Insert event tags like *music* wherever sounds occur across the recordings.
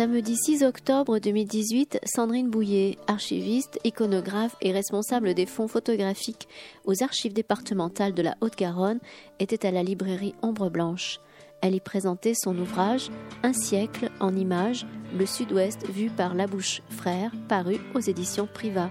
Samedi 6 octobre 2018, Sandrine Bouillet, archiviste, iconographe et responsable des fonds photographiques aux archives départementales de la Haute-Garonne, était à la librairie Ombre Blanche. Elle y présentait son ouvrage Un siècle en images, le Sud-Ouest vu par Labouche Frère, paru aux éditions Priva.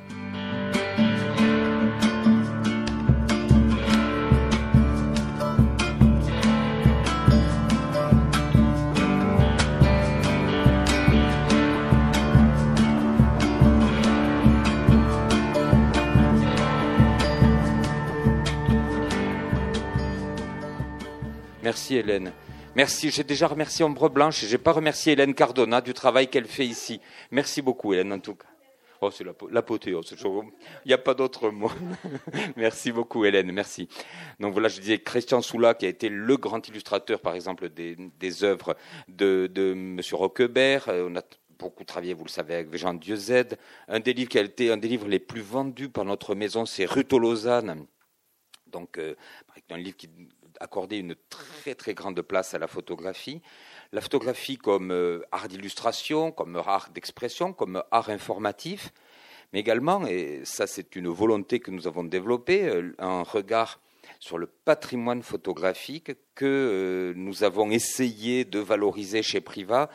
Merci Hélène. Merci. J'ai déjà remercié Ombre Blanche et j'ai pas remercié Hélène Cardona du travail qu'elle fait ici. Merci beaucoup Hélène en tout cas. Oh, c'est l'apothéose. Il n'y a pas d'autre mot. *laughs* merci beaucoup, Hélène. Merci. Donc voilà, je disais Christian Soula, qui a été le grand illustrateur, par exemple, des, œuvres de, M. Roquebert. Euh, on a beaucoup travaillé, vous le savez, avec Jean Dieuzède. Un des qui a été un des livres les plus vendus par notre maison, c'est Ruto Lausanne. Donc, euh, un livre qui accorder une très très grande place à la photographie. La photographie comme euh, art d'illustration, comme art d'expression, comme art informatif, mais également, et ça c'est une volonté que nous avons développée, euh, un regard sur le patrimoine photographique que euh, nous avons essayé de valoriser chez Priva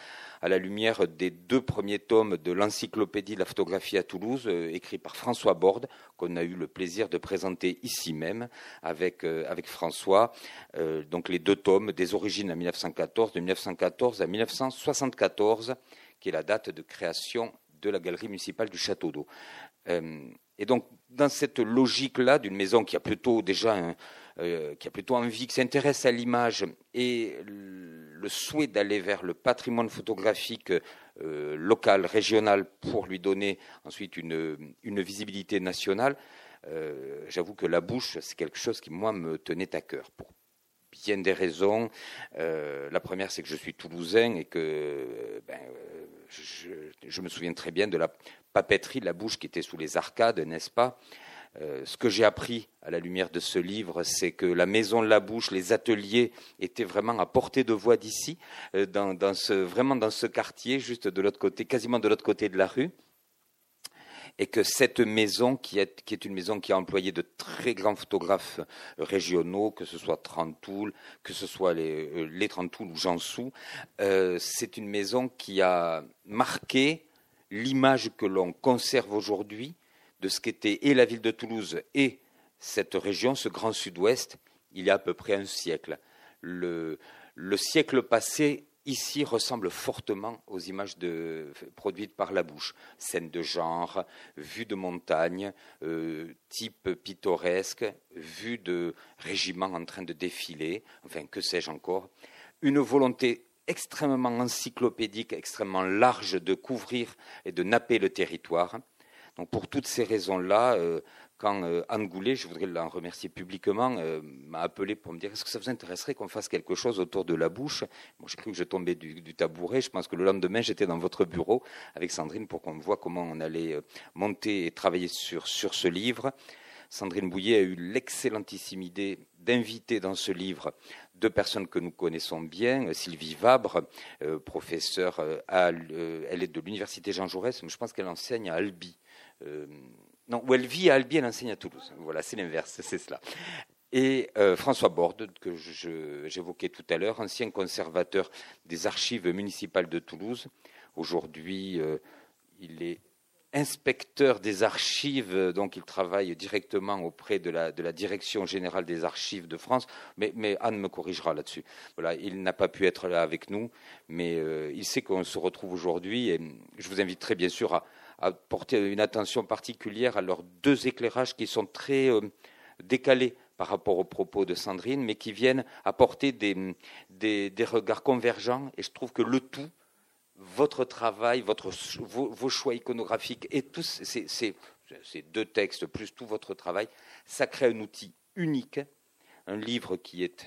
à la lumière des deux premiers tomes de l'encyclopédie de la photographie à Toulouse, euh, écrit par François Borde, qu'on a eu le plaisir de présenter ici même avec, euh, avec François. Euh, donc les deux tomes, des origines à 1914, de 1914 à 1974, qui est la date de création de la galerie municipale du Château d'Eau. et donc, dans cette logique-là, d'une maison qui a plutôt déjà un, euh, qui a plutôt envie, qui s'intéresse à l'image et le souhait d'aller vers le patrimoine photographique euh, local, régional, pour lui donner ensuite une, visibilité nationale, euh, j'avoue que la bouche, c'est quelque chose qui, moi, me tenait à cœur. Pour bien des raisons. la première, c'est que je suis toulousain et que ben, je, me souviens très bien de la papeterie de la bouche qui était sous les arcades, n'est-ce pas? Euh, ce que j'ai appris à la lumière de ce livre, c'est que la maison de la bouche, les ateliers étaient vraiment à portée de voix d'ici, euh, dans, ce, vraiment dans ce quartier, juste de l'autre côté, quasiment de l'autre côté de la rue. Et que cette maison, qui est, une maison qui a employé de très grands photographes régionaux, que ce soit Trantoul, que ce soit les, euh, les Trantoul ou Jansou, euh, c'est une maison qui a marqué l'image que l'on conserve aujourd'hui de ce qu'était la ville de Toulouse et cette région, ce grand sud-ouest, il y a à peu près un siècle. Le, siècle passé ici ressemble fortement aux images produites par la bouche. Scènes de genre, vues de montagne, euh, type pittoresque, vues de régiments en train de défiler, enfin que sais-je encore. Une volonté extrêmement encyclopédique, extrêmement large de couvrir et de napper le territoire. Donc pour toutes ces raisons-là, euh, quand euh, Anne je voudrais l'en remercier publiquement, euh, m'a appelé pour me dire est-ce que ça vous intéresserait qu'on fasse quelque chose autour de la bouche? Moi, J'ai cru que je tombais du, tabouret. Je pense que le lendemain, j'étais dans votre bureau avec Sandrine pour qu'on voit comment on allait monter et travailler sur, ce livre. Sandrine Bouillet a eu l'excellentissime idée d'inviter dans ce livre deux personnes que nous connaissons bien, Sylvie Vabre, professeure, elle est de l'université Jean Jaurès, mais je pense qu'elle enseigne à Albi. Euh, non, où elle vit à Albi, elle enseigne à Toulouse. Voilà, c'est l'inverse, c'est cela. Et euh, François Borde, que j'évoquais tout à l'heure, ancien conservateur des archives municipales de Toulouse. Aujourd'hui, euh, il est inspecteur des archives, donc il travaille directement auprès de la, Direction générale des archives de France, mais, mais Anne me corrigera là-dessus. Voilà, il n'a pas pu être là avec nous, mais il sait qu'on se retrouve aujourd'hui, et je vous inviterai bien sûr à, à porter une attention particulière à leurs deux éclairages qui sont très euh, décalés par rapport aux propos de Sandrine, mais qui viennent apporter des, des, regards convergents. Et je trouve que le tout, votre travail, votre, vos, choix iconographiques et tous ces, ces, deux textes, plus tout votre travail, ça crée un outil unique, un livre qui est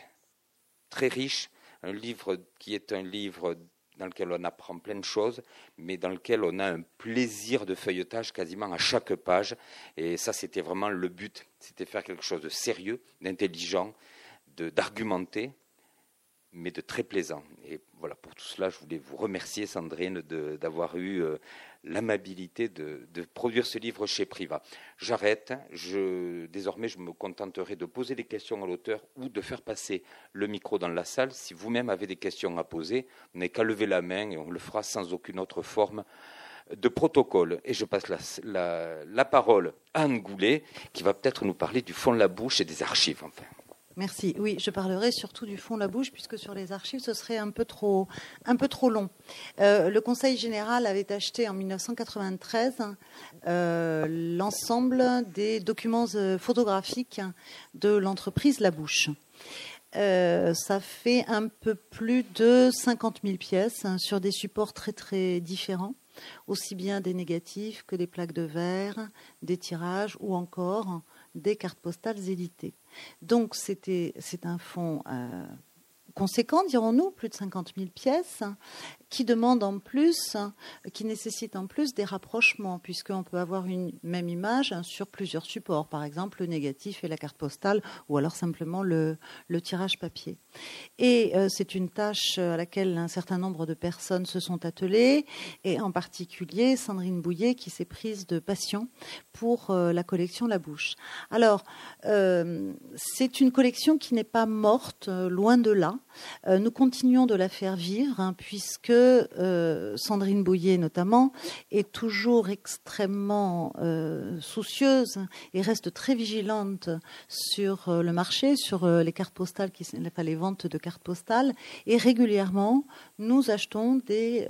très riche, un livre qui est un livre dans lequel on apprend plein de choses, mais dans lequel on a un plaisir de feuilletage quasiment à chaque page. Et ça, c'était vraiment le but, c'était faire quelque chose de sérieux, d'intelligent, d'argumenter, mais de très plaisant. Et voilà, pour tout cela, je voulais vous remercier, Sandrine, d'avoir eu euh, l'amabilité de, produire ce livre chez Priva. J'arrête. désormais, je me contenterai de poser des questions à l'auteur ou de faire passer le micro dans la salle. Si vous-même avez des questions à poser, vous n'avez qu'à lever la main et on le fera sans aucune autre forme de protocole. Et je passe la, la parole à Anne Goulet, qui va peut-être nous parler du fond de la bouche et des archives. Enfin. Merci. Oui, je parlerai surtout du fond la bouche, puisque sur les archives, ce serait un peu trop, un peu trop long. Euh, le Conseil général avait acheté en 1993 euh, l'ensemble des documents euh, photographiques de l'entreprise La Bouche. ça fait un peu plus de 50 000 pièces hein, sur des supports très très différents, aussi bien des négatifs que des plaques de verre, des tirages ou encore des cartes postales éditées. Donc c'était c'est un fonds euh, conséquent, dirons-nous, plus de 50 000 pièces, qui demande en plus, qui nécessite en plus des rapprochements, puisqu'on peut avoir une même image sur plusieurs supports, par exemple le négatif et la carte postale, ou alors simplement le, tirage papier. Et euh, c'est une tâche à laquelle un certain nombre de personnes se sont attelées, et en particulier Sandrine Bouillet, qui s'est prise de passion pour euh, la collection La Bouche. Alors, euh, c'est une collection qui n'est pas morte, loin de là. nous continuons de la faire vivre, hein, puisque euh, Sandrine Bouillet notamment est toujours extrêmement euh, soucieuse et reste très vigilante sur euh, le marché, sur les cartes postales, qui, les ventes de cartes postales, et régulièrement nous achetons des,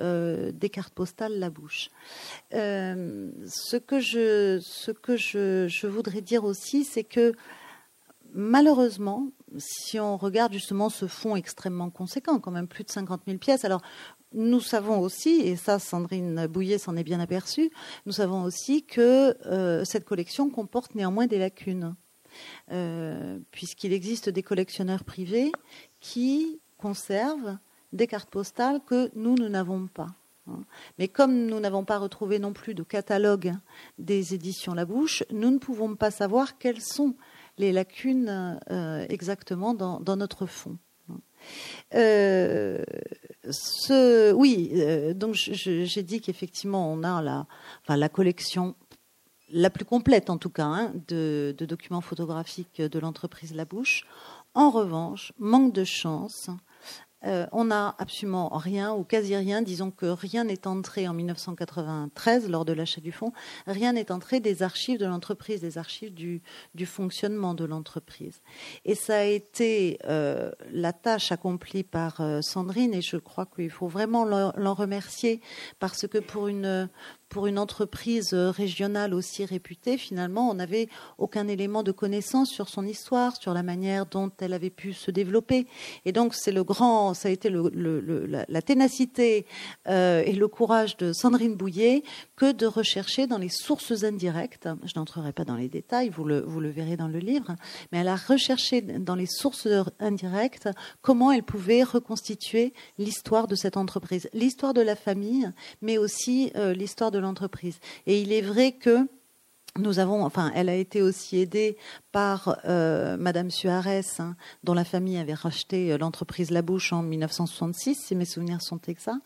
cartes postales la bouche. ce que je, ce que je, je voudrais dire aussi, c'est que malheureusement, si on regarde justement ce fonds extrêmement conséquent, quand même plus de 50 000 pièces, alors nous savons aussi, et ça Sandrine Bouillet s'en est bien aperçue, nous savons aussi que euh, cette collection comporte néanmoins des lacunes, euh, puisqu'il existe des collectionneurs privés qui conservent des cartes postales que nous, nous n'avons pas. Hein. Mais comme nous n'avons pas retrouvé non plus de catalogue des éditions La Bouche, nous ne pouvons pas savoir quelles sont les lacunes euh, exactement dans, notre fonds. Euh, oui, euh, donc j'ai dit qu'effectivement on a la, enfin, la collection la plus complète en tout cas hein, de, de, documents photographiques de l'entreprise La Bouche. En revanche, manque de chance, euh, on n'a absolument rien ou quasi rien. Disons que rien n'est entré en 1993 lors de l'achat du fonds. Rien n'est entré des archives de l'entreprise, des archives du, fonctionnement de l'entreprise. Et ça a été euh, la tâche accomplie par euh, Sandrine et je crois qu'il faut vraiment l'en remercier parce que pour une pour une entreprise régionale aussi réputée, finalement, on n'avait aucun élément de connaissance sur son histoire, sur la manière dont elle avait pu se développer. Et donc, c'est le grand, ça a été la, ténacité euh, et le courage de Sandrine Bouillet que de rechercher dans les sources indirectes. Je n'entrerai pas dans les détails, vous le, verrez dans le livre, mais elle a recherché dans les sources indirectes comment elle pouvait reconstituer l'histoire de cette entreprise, l'histoire de la famille, mais aussi euh, l'histoire de l'entreprise. Et il est vrai que nous avons, enfin, elle a été aussi aidée par euh, Madame Suarez, hein, dont la famille avait racheté euh, l'entreprise La Bouche en 1966, si mes souvenirs sont exacts,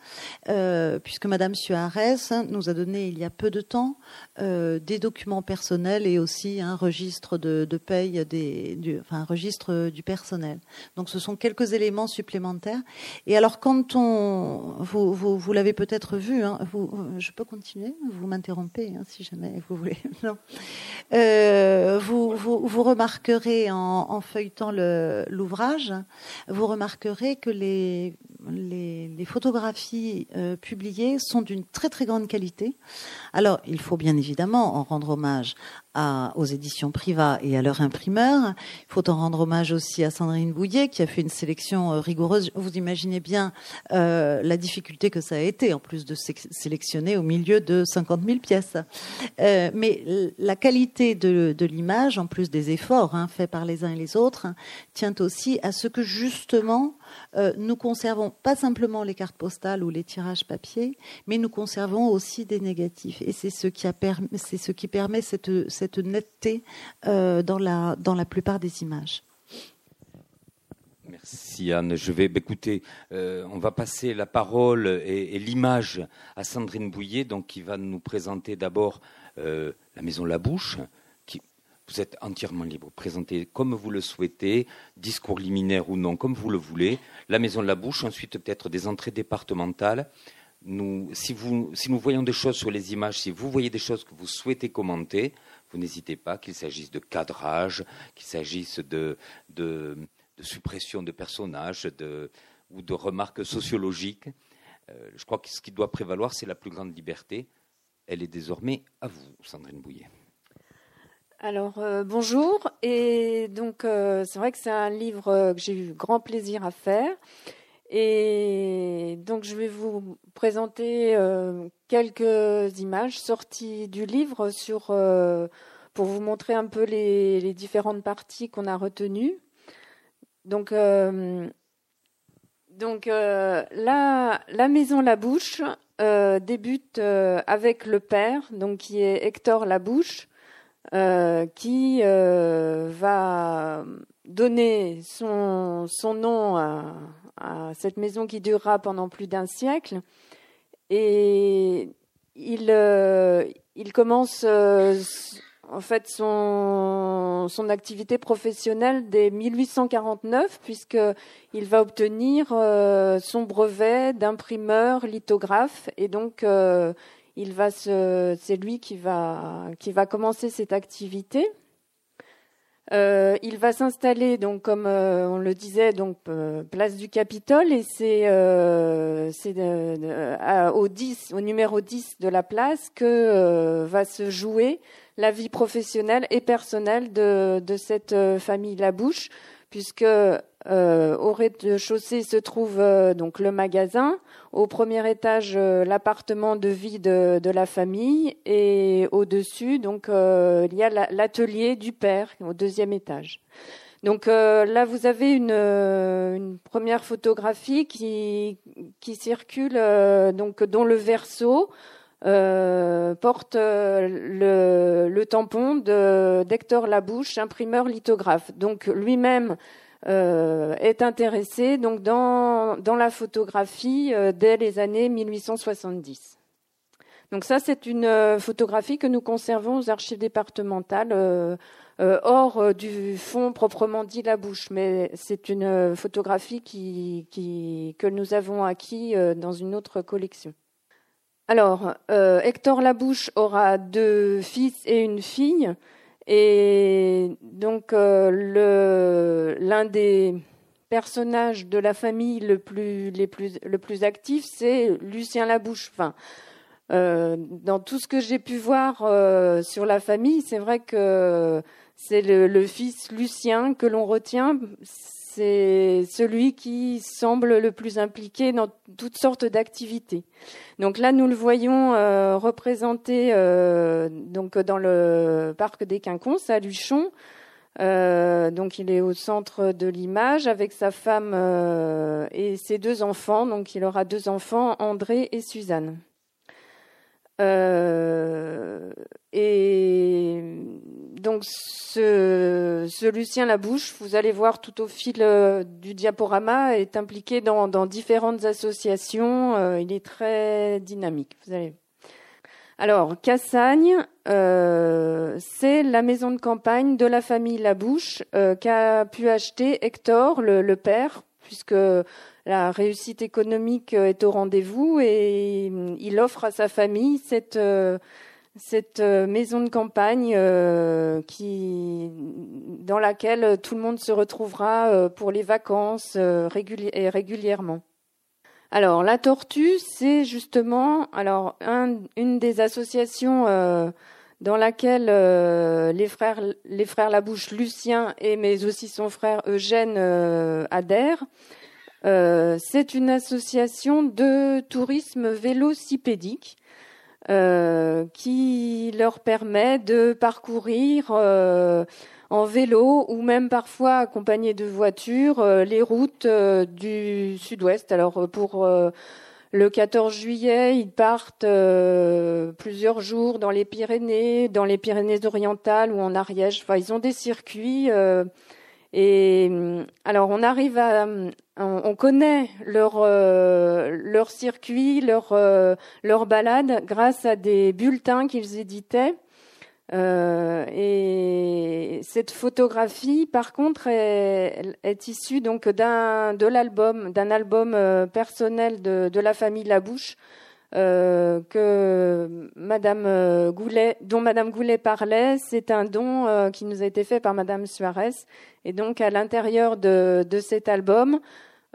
euh, puisque Madame Suarez nous a donné il y a peu de temps des documents personnels et aussi un registre de, paye, des, du, enfin, un registre du personnel. Donc, ce sont quelques éléments supplémentaires. Et alors, quand on, vous, vous, l'avez peut-être vu, hein, vous, je peux continuer, vous m'interrompez hein, si jamais vous voulez. *laughs* Non. Euh, vous, vous, remarquerez en, feuilletant l'ouvrage, vous remarquerez que les, les, photographies euh, publiées sont d'une très très grande qualité. Alors, il faut bien évidemment en rendre hommage aux éditions Priva et à leur imprimeur. Il faut en rendre hommage aussi à Sandrine Bouillet qui a fait une sélection euh, rigoureuse. Vous imaginez bien euh, la difficulté que ça a été, en plus de sélectionner au milieu de 50 000 pièces. Euh, mais la qualité de, l'image, en plus des efforts hein, faits par les uns et les autres, tient aussi à ce que justement euh, nous conservons pas simplement les cartes postales ou les tirages papier, mais nous conservons aussi des négatifs. Et c'est ce qui, permet cette, netteté euh, dans, la, plupart des images. Merci Anne. Je vais écouter. Euh, on va passer la parole et, l'image à Sandrine Bouillet, donc qui va nous présenter d'abord la maison La Bouche. Vous êtes entièrement libre. Présentez comme vous le souhaitez, discours liminaire ou non, comme vous le voulez. La maison La Bouche. Ensuite, peut-être des entrées départementales. Nous, si, nous voyons des choses sur les images, si vous voyez des choses que vous souhaitez commenter, vous n'hésitez pas, qu'il s'agisse de cadrage, qu'il s'agisse de, de de suppression de personnages ou de remarques sociologiques. Euh, je crois que ce qui doit prévaloir, c'est la plus grande liberté. Elle est désormais à vous, Sandrine Bouillet. Alors euh, bonjour. Et donc euh, c'est vrai que c'est un livre que j'ai eu grand plaisir à faire. Et donc je vais vous présenter quelques images sorties du livre sur pour vous montrer un peu les, différentes parties qu'on a retenues. Donc, euh, donc euh, la, la, maison Labouche euh, débute avec le père, donc qui est Hector Labouche, qui va donner son, son nom à, cette maison qui durera pendant plus d'un siècle. Et il, il commence en fait son, son activité professionnelle dès 1849 puisqu'il va obtenir euh, son brevet d'imprimeur lithographe et donc euh, il va c'est lui qui va qui va commencer cette activité. Euh, il va s'installer donc comme on le disait donc place du Capitole et c'est au 10 au numéro 10 de la place que va se jouer la vie professionnelle et personnelle de, cette euh, famille Labouche, puisque euh, au rez-de-chaussée se trouve euh, donc le magasin, au premier étage l'appartement de vie de, la famille et au-dessus donc il y a l'atelier du père au deuxième étage. Donc là vous avez une, première photographie qui, circule donc dont le verso euh, porte euh, le, tampon d'Hector Labouche, imprimeur lithographe. Donc lui-même euh, est intéressé donc dans, la photographie dès les années 1870. Donc ça, c'est une photographie que nous conservons aux archives départementales, hors du fond proprement dit Labouche, mais c'est une photographie que nous avons acquis dans une autre collection. Alors, euh, Hector Labouche aura deux fils et une fille. Et donc, euh, l'un des personnages de la famille le plus, le plus actif, c'est Lucien Labouche. Enfin, euh, dans tout ce que j'ai pu voir sur la famille, c'est vrai que c'est le, fils Lucien que l'on retient c'est celui qui semble le plus impliqué dans toutes sortes d'activités. Donc là, nous le voyons euh, représenté euh, dans le parc des Quinconces à Luchon. Euh, donc il est au centre de l'image avec sa femme et ses deux enfants. Donc il aura deux enfants, André et Suzanne. et donc ce, Lucien Labouche, vous allez voir tout au fil euh, du diaporama, est impliqué dans, différentes associations. Euh, il est très dynamique. Vous allez. Alors Cassagne, euh, c'est la maison de campagne de la famille Labouche qu'a pu acheter Hector, le, père, puisque la réussite économique est au rendez-vous et il offre à sa famille cette cette euh, maison de campagne euh, dans laquelle tout le monde se retrouvera euh, pour les vacances régulièrement. Alors la tortue, c'est justement alors une des associations dans laquelle les frères les frères Labouche, Lucien et mais aussi son frère Eugène adhèrent. c'est une association de tourisme vélocipédique euh, qui leur permet de parcourir euh, en vélo ou même parfois accompagné de voitures euh, les routes du sud-ouest. Alors pour le 14 juillet, ils partent plusieurs jours dans les Pyrénées, dans les Pyrénées orientales ou en Ariège. Enfin, ils ont des circuits Et alors on arrive à, on, connaît leur leur circuit, leur leur balade grâce à des bulletins qu'ils éditaient. Euh, et cette photographie, par contre, est, issue donc d'un de l'album, d'un album euh, personnel de, de, la famille Labouche euh, que Madame Goulet, dont Madame Goulet parlait. C'est un don euh, qui nous a été fait par Madame Suarez. Et donc, à l'intérieur de, cet album,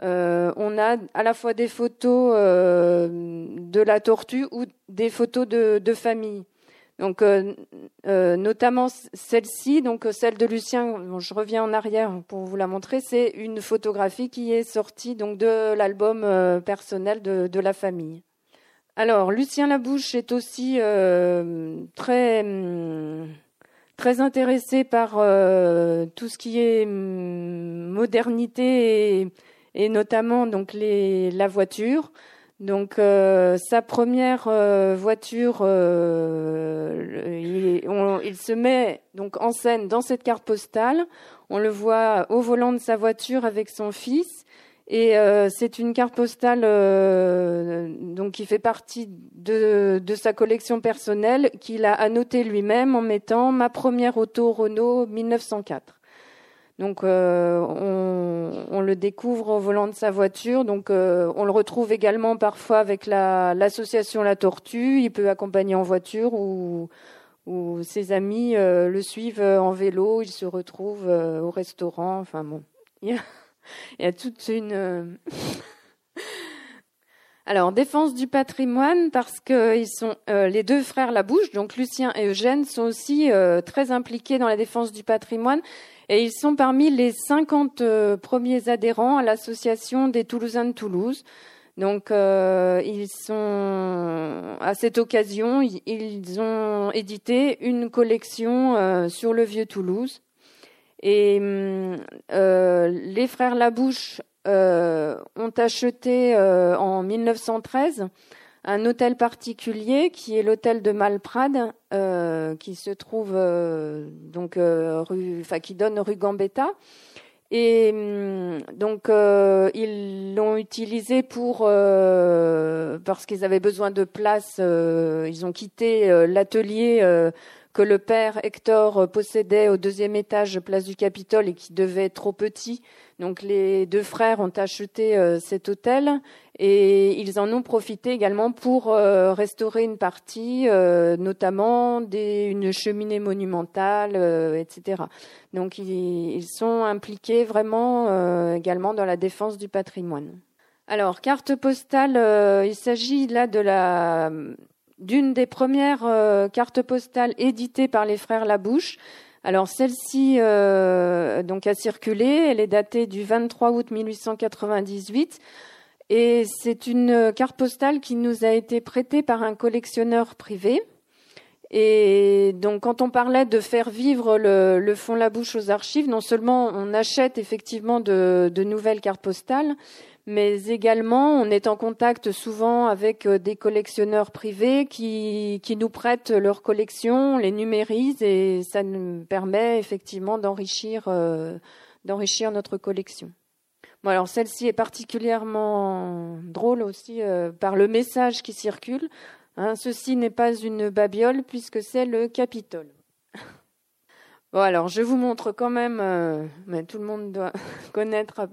euh, on a à la fois des photos de la tortue ou des photos de, famille. Donc, euh, euh, notamment celle-ci, donc euh, celle de Lucien. je reviens en arrière pour vous la montrer. C'est une photographie qui est sortie donc de l'album personnel de, la famille. Alors, Lucien Labouche est aussi très hum, très intéressé par tout ce qui est hum, modernité et, notamment donc les, la voiture. Donc euh, sa première euh, voiture, euh, il, se met donc en scène dans cette carte postale. On le voit au volant de sa voiture avec son fils. Et c'est une carte postale donc qui fait partie de, de sa collection personnelle qu'il a annoté lui-même en mettant ma première auto Renault 1904. Donc euh, on, le découvre au volant de sa voiture. Donc euh, on le retrouve également parfois avec l'association la, Tortue. Il peut accompagner en voiture ou, ou ses amis euh, le suivent en vélo. Il se retrouve au restaurant. Enfin bon, *laughs* il y a, toute une *laughs* Alors, défense du patrimoine, parce que ils sont les deux frères Labouche, donc Lucien et Eugène, sont aussi très impliqués dans la défense du patrimoine. Et ils sont parmi les 50 euh, premiers adhérents à l'association des Toulousains de Toulouse. Donc, euh, ils sont à cette occasion, ils ont édité une collection euh, sur le vieux Toulouse. Et euh, les frères Labouche ont acheté en 1913 un hôtel particulier qui est l'hôtel de Malprade, euh, qui se trouve euh, donc euh, rue, enfin qui donne rue Gambetta. Et hum, donc ils l'ont utilisé pour parce qu'ils avaient besoin de place. ils ont quitté l'atelier que le père Hector possédait au deuxième étage place du Capitole et qui devait être trop petit. Donc les deux frères ont acheté cet hôtel et ils en ont profité également pour euh, restaurer une partie, euh, notamment une cheminée monumentale, euh, etc. Donc ils, sont impliqués vraiment également dans la défense du patrimoine. Alors carte postale, il s'agit là de la d'une des premières cartes postales éditées par les frères Labouche. Alors celle-ci donc a circulé, elle est datée du 23 août 1898. Et c'est une carte postale qui nous a été prêtée par un collectionneur privé. Et donc, quand on parlait de faire vivre le, le fonds La Bouche aux archives, non seulement on achète effectivement de, nouvelles cartes postales, mais également on est en contact souvent avec euh, des collectionneurs privés qui, qui nous prêtent leurs collections, les numérisent et ça nous permet effectivement d'enrichir euh, d'enrichir notre collection alors celle-ci est particulièrement drôle aussi euh, par le message qui circule. Hein. ceci n'est pas une babiole puisque c'est le Capitole. Bon, alors je vous montre quand même, euh, mais tout le monde doit *laughs* connaître,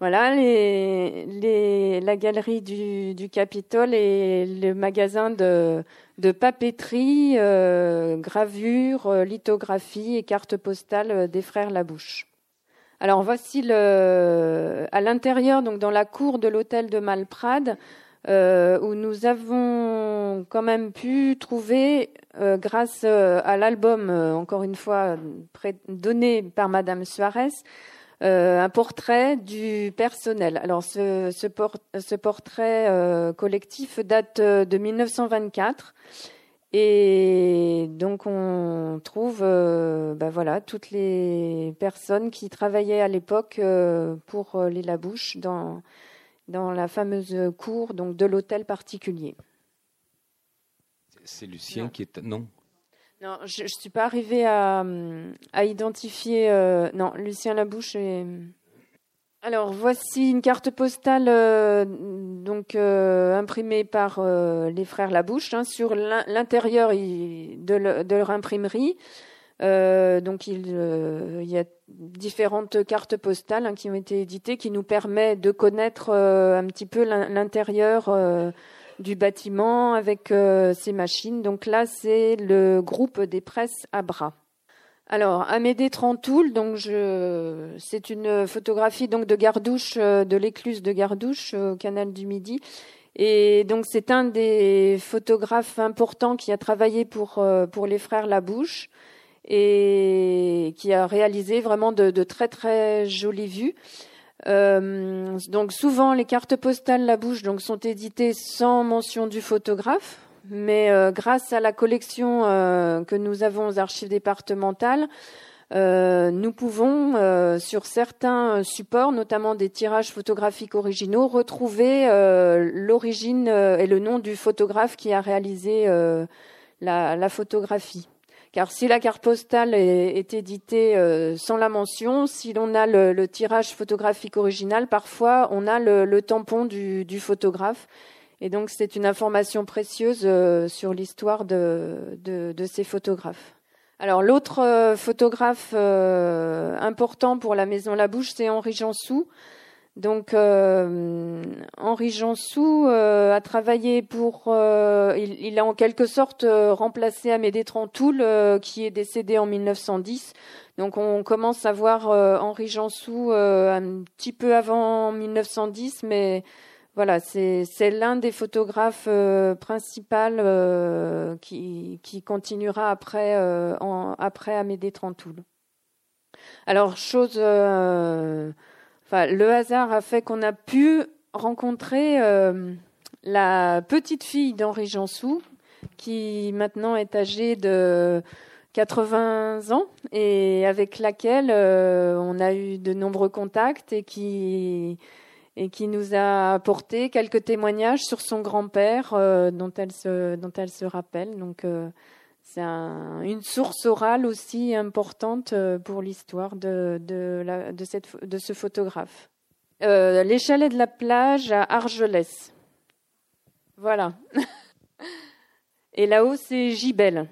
voilà, les, la galerie du, du Capitole et le magasin de, de papeterie, euh, gravure, lithographie et cartes postales des frères Labouche. Alors voici le, à l'intérieur, donc dans la cour de l'hôtel de Malprade, euh, où nous avons quand même pu trouver, euh, grâce euh, à l'album, encore une fois donné par Madame Suarez, un portrait du personnel. Alors ce, portrait collectif date de 1924 et donc on trouve euh, bah voilà, toutes les personnes qui travaillaient à l'époque pour les Labouches dans, dans la fameuse cour donc, de l'hôtel particulier. C'est Lucien qui est... Non Non, je ne suis pas arrivée à, à identifier. Euh, non, Lucien Labouche est. Alors, voici une carte postale euh, donc euh, imprimée par les frères Labouche hein, sur l'intérieur de, leur imprimerie. Donc, il, y a différentes cartes postales hein, qui ont été éditées qui nous permettent de connaître un petit peu l'intérieur du bâtiment avec euh, ces machines. Donc là, c'est le groupe des presses Abra. Alors, Amédée Trantoul, donc c'est une photographie donc de Gardouche, euh, de l'écluse de Gardouche au canal du Midi. Et donc c'est un des photographes importants qui a travaillé pour euh, pour les frères Labouche et qui a réalisé vraiment de, très très jolies vues. Euh, donc souvent les cartes postales La Bouche donc sont éditées sans mention du photographe, mais euh, grâce à la collection euh, que nous avons aux archives départementales, nous pouvons sur certains supports, notamment des tirages photographiques originaux, retrouver l'origine et le nom du photographe qui a réalisé la photographie. Car si la carte postale est, éditée euh, sans la mention, si l'on a le, tirage photographique original, parfois on a le, tampon du, photographe. Et donc c'est une information précieuse euh, sur l'histoire de, ces photographes. Alors l'autre euh, photographe important pour la Maison La Bouche, c'est Henri Jansou. Donc euh, Henri Jansou euh, a travaillé pour, euh, il, a en quelque sorte remplacé Amédée Trantoul qui est décédé en 1910. Donc on commence à voir Henri Jansou un petit peu avant 1910, mais voilà, c'est l'un des photographes principaux qui, continuera après, après Amédée Trantoul. Alors chose le hasard a fait qu'on a pu rencontrer euh, la petite fille d'Henri Jansou, qui maintenant est âgée de 80 ans et avec laquelle euh, on a eu de nombreux contacts et qui nous a apporté quelques témoignages sur son grand-père euh, dont elle se dont elle se rappelle. C'est une source orale aussi importante euh, pour l'histoire de, ce photographe. Euh, les chalets de la plage à Argelès. Voilà. *laughs* Et là-haut, c'est Gibel,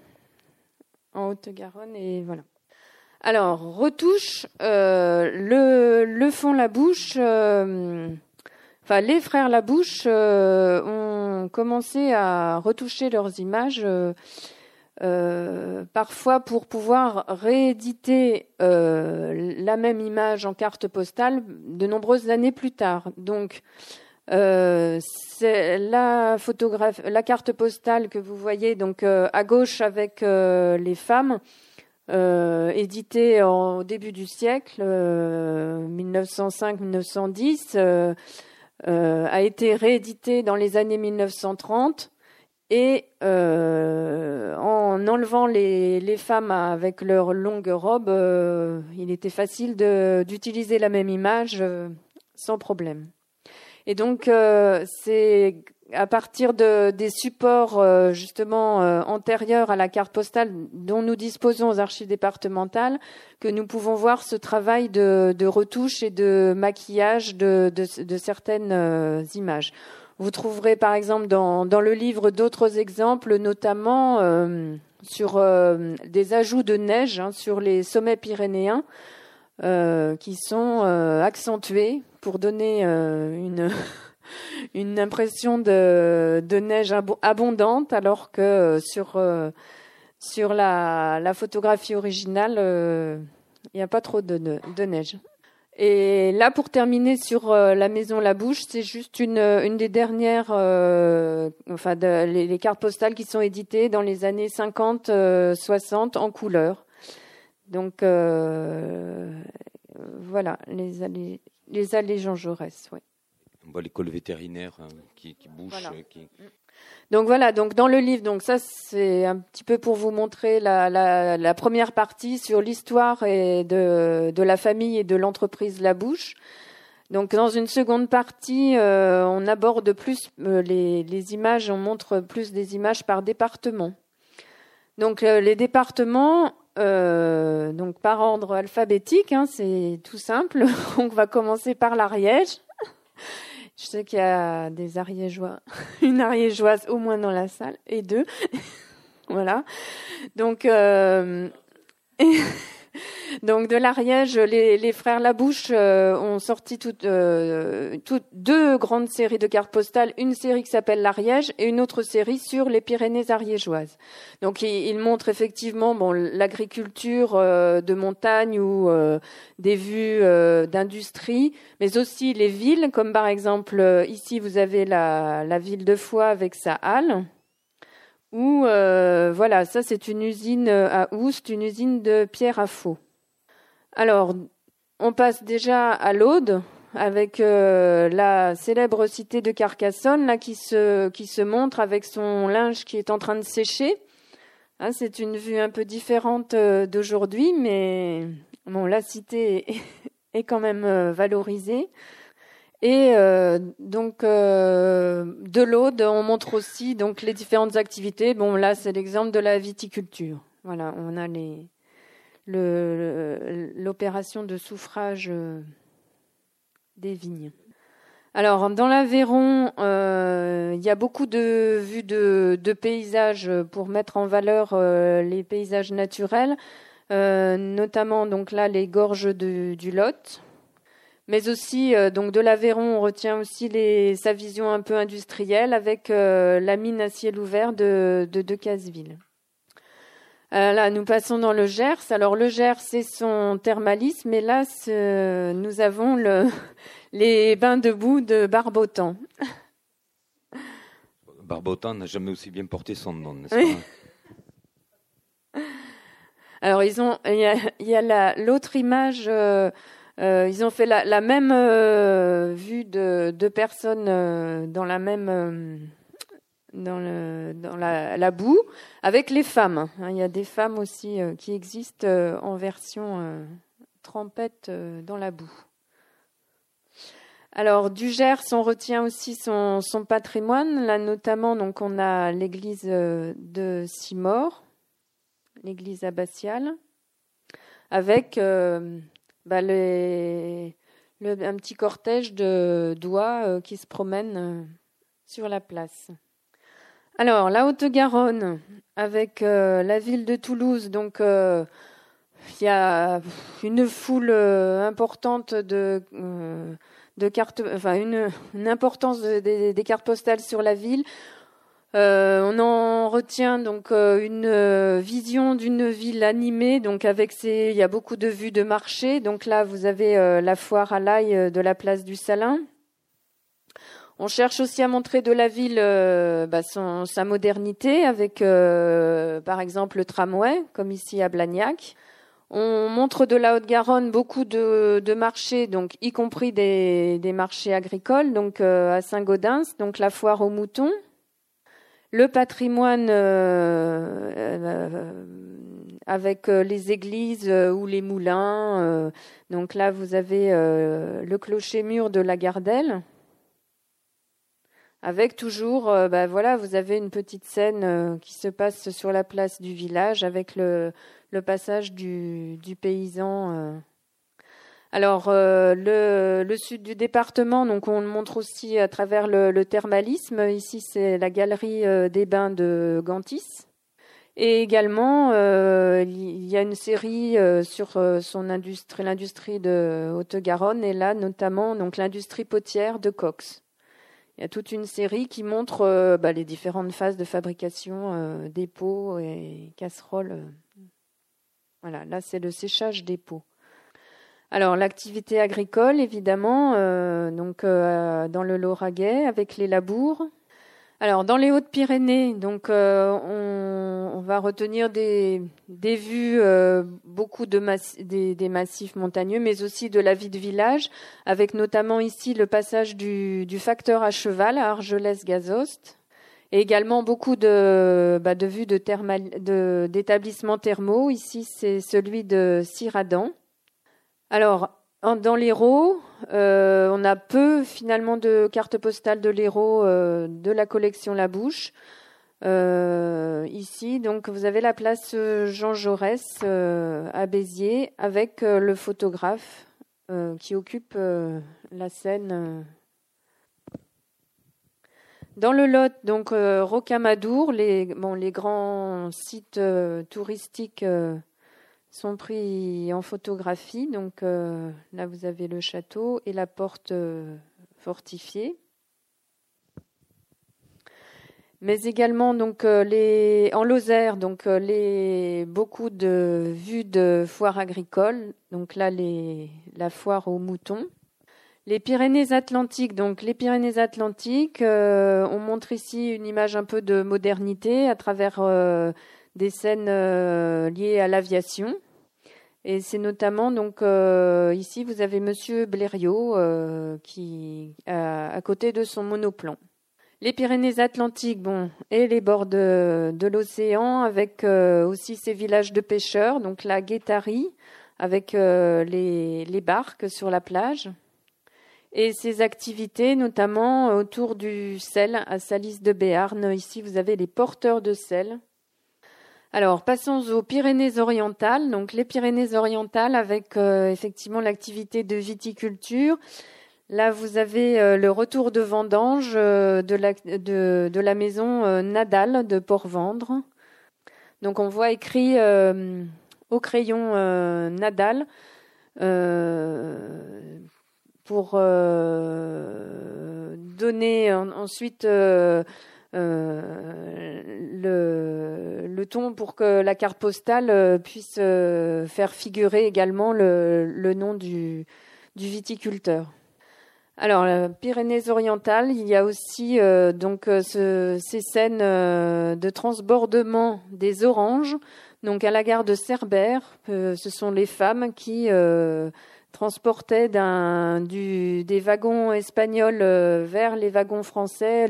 en Haute-Garonne. Et voilà. Alors, retouche, euh, le, fond la bouche. enfin, les frères Labouche ont commencé à retoucher leurs images euh, parfois pour pouvoir rééditer euh, la même image en carte postale de nombreuses années plus tard. Donc, euh, la carte postale que vous voyez donc à gauche avec les femmes, éditée au début du siècle, 1905-1910, a été rééditée dans les années 1930 et euh, en enlevant les, femmes avec leurs longues robes, euh, il était facile d'utiliser la même image euh, sans problème. Et donc, c'est à partir de, des supports justement antérieurs à la carte postale dont nous disposons aux archives départementales que nous pouvons voir ce travail de, retouche et de maquillage de certaines images. Vous trouverez par exemple dans, le livre d'autres exemples, notamment euh, sur euh, des ajouts de neige hein, sur les sommets pyrénéens euh, qui sont accentués pour donner *laughs* une, impression de, neige abondante, alors que sur, sur la, photographie originale, il n'y a pas trop de neige. Et là, pour terminer sur euh, la maison La Bouche, c'est juste une, une des dernières, euh, enfin, de, les, cartes postales qui sont éditées dans les années 50, 60 euh, en couleur. Donc voilà, les allées, les allées Jean Jaurès, oui. On voit l'école vétérinaire hein, qui, qui bouche. Qui... Mm. Donc voilà, donc dans le livre, donc ça c'est un petit peu pour vous montrer la, la, la première partie sur l'histoire et de, de la famille et de l'entreprise La Bouche. Donc dans une seconde partie, euh, on aborde plus euh, les, les, images, on montre plus des images par département. Donc les départements, donc par ordre alphabétique, hein, c'est tout simple. *laughs* On va commencer par l'Ariège. Je sais qu'il y a des ariégeois, *laughs* une ariégeoise au moins dans la salle, et deux. *laughs* voilà. Donc, euh, *laughs* donc de l'Ariège, les, frères Labouche euh, ont sorti euh, deux grandes séries de cartes postales, une série qui s'appelle l'Ariège et une autre série sur les Pyrénées ariégeoises. Donc ils, montrent effectivement l'agriculture euh, de montagne ou des vues d'industrie, mais aussi les villes, comme par exemple ici vous avez la ville de Foix avec sa halle. Ou voilà, ça c'est une usine à Oust, une usine de pierre à faux. Alors, on passe déjà à l'Aude avec euh, la célèbre cité de Carcassonne là qui se montre avec son linge qui est en train de sécher. Hein, c'est une vue un peu différente euh, d'aujourd'hui, mais bon, la cité est, *laughs* quand même euh, valorisée. Et donc de l'Aude, on montre aussi donc les différentes activités. Bon, là, c'est l'exemple de la viticulture. Voilà, on a les l'opération de souffrage euh, des vignes. Alors, dans l'Aveyron, euh, il y a beaucoup de vues de, paysages pour mettre en valeur euh, les paysages naturels, notamment donc là les gorges du Lot. Mais aussi, donc de l'Aveyron, on retient aussi les, sa vision un peu industrielle avec la mine à ciel ouvert de, de Decazeville. Euh, là, nous passons dans le Gers. Alors, le Gers, c'est son thermalisme. Et là, nous avons le, *laughs* les bains de boue de Barbotan. *laughs* Barbotan n'a jamais aussi bien porté son nom, n'est-ce pas? *laughs* Alors, ils ont, il y a, l'autre image. Euh, euh, ils ont fait la, même vue de deux personnes dans la même dans, le, dans la, boue avec les femmes. Hein, il y a des femmes aussi euh, qui existent euh, en version euh, trempette dans la boue. Alors du Gers, on retient aussi son, son patrimoine. Là notamment, donc on a l'église de Simor, l'église abbatiale, avec bah, un petit cortège de doigts qui se promène sur la place. Alors, la Haute-Garonne, avec euh, la ville de Toulouse, donc euh, il y a une foule euh, importante de cartes, enfin une, importance des cartes postales sur la ville. On en retient donc une vision d'une ville animée, donc avec ces, il y a beaucoup de vues de marché. Donc là, vous avez la foire à l'ail de la place du Salin. On cherche aussi à montrer de la ville euh, bah, sa modernité avec, euh, par exemple, le tramway, comme ici à Blagnac. On montre de la Haute-Garonne beaucoup de, marchés, donc y compris des, marchés agricoles, donc euh, à Saint-Gaudens, donc la foire aux moutons. Le patrimoine avec les églises ou les moulins. donc là, vous avez le clocher-mur de la Gardelle avec toujours, euh, bah, voilà, vous avez une petite scène euh, qui se passe sur la place du village avec le, passage du paysan. Euh. Alors le, le, sud du département, donc on le montre aussi à travers le, thermalisme. Ici, c'est la galerie des bains de Gantis. Et également, il y a une série sur son industrie, l'industrie de Haute-Garonne, et là notamment donc l'industrie potière de Cox. Il y a toute une série qui montre euh, bah, les différentes phases de fabrication euh, des pots et casseroles. Voilà, là c'est le séchage des pots. Alors l'activité agricole, évidemment, euh, donc dans le Lauragais avec les labours, alors, dans les Hautes-Pyrénées, donc euh, on, va retenir des, vues, euh, beaucoup de des, massifs montagneux, mais aussi de la vie de village, avec notamment ici le passage du, facteur à cheval à Argelès-Gazost, et également beaucoup de, bah, de vues d'établissements thermaux. Ici, c'est celui de Ciradan. Alors, dans l'Hérault, euh, on a peu finalement de cartes postales de l'Hérault euh, de la collection La Bouche. ici, donc vous avez la place Jean Jaurès à Béziers avec le photographe qui occupe la scène dans le Lot, donc euh, Rocamadour, les, grands sites euh, touristiques euh, sont pris en photographie. Donc là, vous avez le château et la porte fortifiée. Mais également donc les en Lozère, donc les beaucoup de vues de foires agricoles. Donc là, la foire aux moutons. Les Pyrénées-Atlantiques, donc les Pyrénées-Atlantiques, euh, on montre ici une image un peu de modernité à travers euh, des scènes euh, liées à l'aviation. Et c'est notamment donc ici vous avez Monsieur Blériot qui à, côté de son monoplan. Les Pyrénées-Atlantiques, bon, et les bords de, l'océan avec aussi ces villages de pêcheurs, donc la Guétari avec les, les barques sur la plage et ses activités, notamment autour du sel à Salis de Béarn. Ici, vous avez les porteurs de sel. Alors, passons aux Pyrénées-Orientales. Donc, les Pyrénées-Orientales avec euh, effectivement l'activité de viticulture. Là, vous avez euh, le retour de vendange euh, de, la, maison Nadal de Port-Vendre. Donc, on voit écrit au crayon Nadal pour donner ensuite le, le, ton pour que la carte postale puisse faire figurer également le, nom du, viticulteur. Alors, Pyrénées-Orientales, il y a aussi donc ce, ces scènes de transbordement des oranges. Donc, à la gare de Cerbère, ce sont les femmes qui du, des wagons espagnols euh, vers les wagons français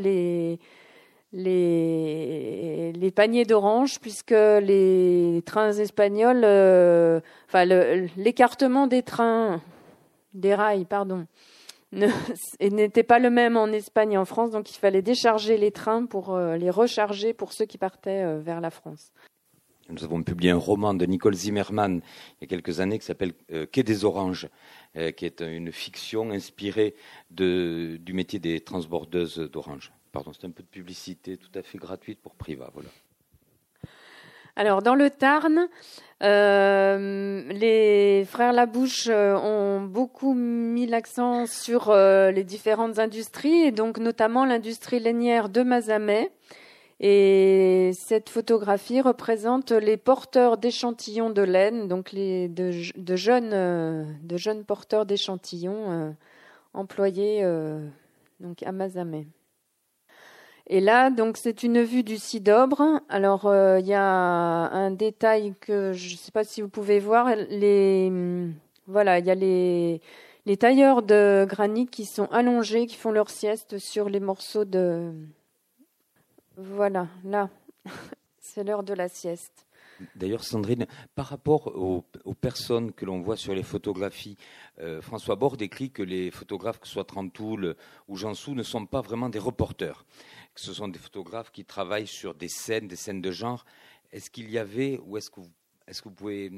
les, paniers d'oranges, puisque les trains espagnols, euh, l'écartement des trains, des rails, pardon, *laughs* n'était pas le même en Espagne et en France, donc il fallait décharger les trains pour euh, les recharger pour ceux qui partaient vers la France. Nous avons publié un roman de Nicole Zimmermann il y a quelques années qui s'appelle euh, Quai des Oranges, euh, qui est une fiction inspirée du métier des transbordeuses d'oranges. Pardon, c'est un peu de publicité tout à fait gratuite pour Priva. Alors, dans le Tarn, euh, les frères Labouche ont beaucoup mis l'accent sur les différentes industries, et donc notamment l'industrie lainière de Mazamet, et cette photographie représente les porteurs d'échantillons de laine, donc de, jeunes, euh, porteurs d'échantillons euh, employés euh, à Mazamet. Et là, donc c'est une vue du Cidobre. Alors il y a un détail que je ne sais pas si vous pouvez voir. Les voilà, il y a les les tailleurs de granit qui sont allongés, qui font leur sieste sur les morceaux de voilà, là, *laughs* c'est l'heure de la sieste. D'ailleurs, Sandrine, par rapport aux, personnes que l'on voit sur les photographies, euh, François Bord décrit que les photographes, que ce soit Trantoul ou Jansou, ne sont pas vraiment des reporters. Que ce sont des photographes qui travaillent sur des scènes, des scènes de genre. Est-ce qu'il y avait, ou est-ce que vous pouvez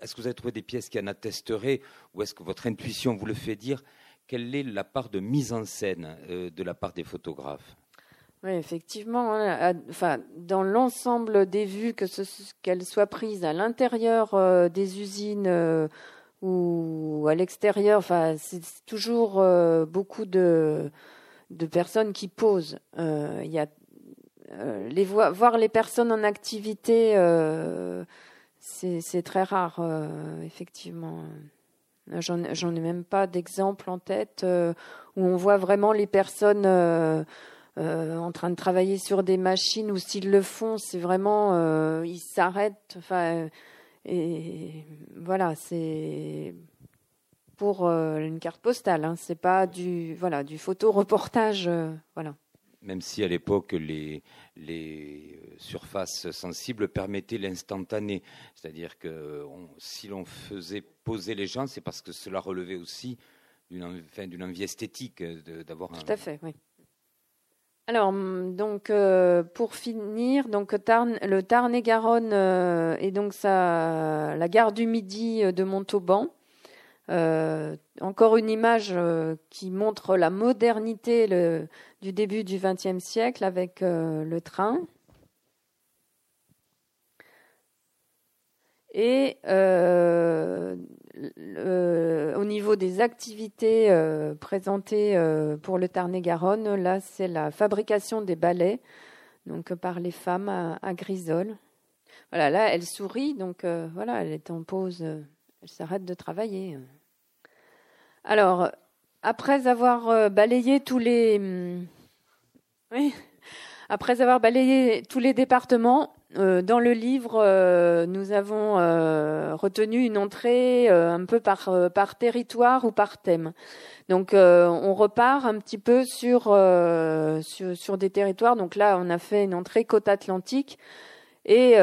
est-ce que vous avez trouvé des pièces qui en attesteraient, ou est-ce que votre intuition vous le fait dire? Quelle est la part de mise en scène euh, de la part des photographes? Oui, effectivement. Hein, enfin, dans l'ensemble des vues, que qu'elles soient prises à l'intérieur euh, des usines euh, ou à l'extérieur, enfin, c'est toujours beaucoup de, de personnes qui posent. Il y a les voir les personnes en activité, c'est très rare, effectivement. J'en ai même pas d'exemple en tête où on voit vraiment les personnes euh, en train de travailler sur des machines ou s'ils le font, c'est vraiment euh, ils s'arrêtent. Et voilà, c'est pour euh, une carte postale. Hein, c'est pas du voilà du photo reportage. voilà. Même si à l'époque les, les surfaces sensibles permettaient l'instantané, c'est-à-dire que si l'on faisait poser les gens, c'est parce que cela relevait aussi d'une envie esthétique d'avoir un. Tout à fait, oui. Alors, mm, donc, euh, pour finir, donc, le Tarn-et-Garonne euh, et donc ça, la gare du Midi euh, de Montauban. Encore une image qui montre la modernité du début du XXe siècle avec le train. Et au niveau des activités euh, présentées euh, pour le Tarn-et-Garonne, là, c'est la fabrication des balais, donc par les femmes à, Grisol. Voilà, là, elle sourit, donc euh, voilà, elle est en pause, elle s'arrête de travailler. Alors, après avoir balayé tous les, hum, avoir balayé tous les départements, euh, dans le livre, euh, nous avons euh, retenu une entrée un peu par, territoire ou par thème. Donc, on repart un petit peu sur, des territoires. Donc là, on a fait une entrée côte atlantique. Et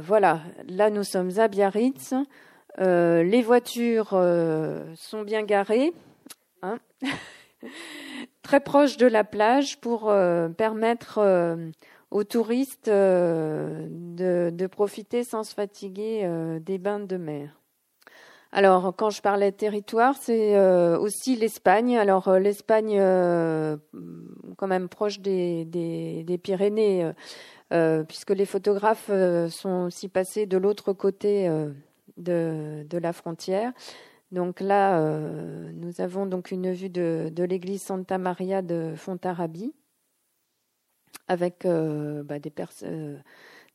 voilà, là, nous sommes à Biarritz. Les voitures sont bien garées. Hein *laughs* très proche de la plage pour permettre aux touristes euh, de, profiter sans se fatiguer euh, des bains de mer. Alors, quand je parlais territoire, c'est euh, aussi l'Espagne. Alors, l'Espagne, quand même proche des, Pyrénées, puisque les photographes sont aussi passés de l'autre côté de, la frontière. Donc là, nous avons donc une vue de, l'église Santa Maria de Fontarabie avec euh, bah, des, euh,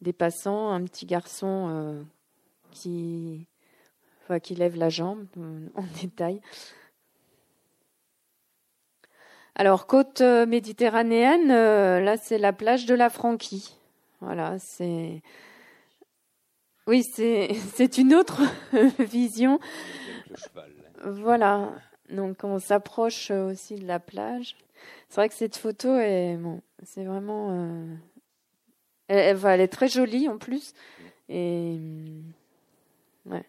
des passants, un petit garçon euh, qui, qui lève la jambe en *laughs* détail. Alors, côte méditerranéenne, là, c'est la plage de la Franquie. Voilà, c'est. Oui, *laughs* c'est, une autre *laughs* vision. Voilà, donc on s'approche aussi de la plage. C'est vrai que cette photo est bon, c'est vraiment. Euh, elle, elle, est très jolie en plus. Et. Mm, ouais.